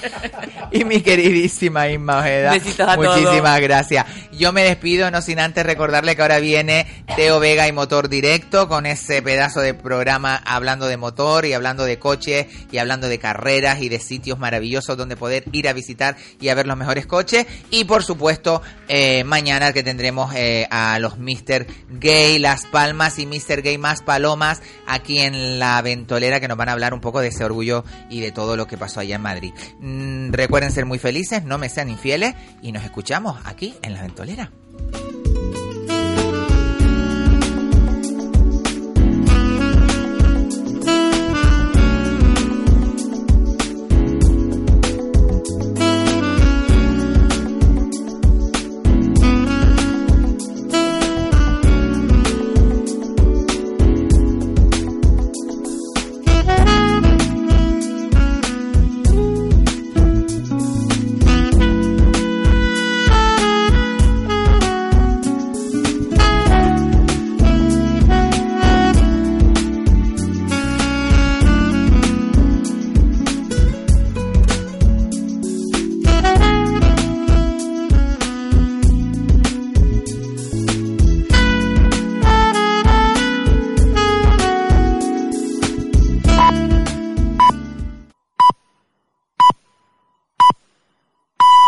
y mi queridísima Isma Ojeda, Besitos a muchísimas todos. gracias. Yo me despido, no sin antes recordarle que ahora viene Teo Vega y Motor Directo con ese pedazo de programa hablando de motor y hablando de coches y hablando de carreras y de sitios maravillosos donde poder ir a visitar y a ver los mejores coches. Y por supuesto, eh, mañana que tendremos eh, a los Mr. Gay Las Palmas y Mr. Gay Más Palomas aquí en la ventolera que nos van a hablar un poco de ese orgullo y de todo lo que pasó allá en Madrid. Mm, recuerden ser muy felices, no me sean infieles y nos escuchamos aquí en La Ventolera.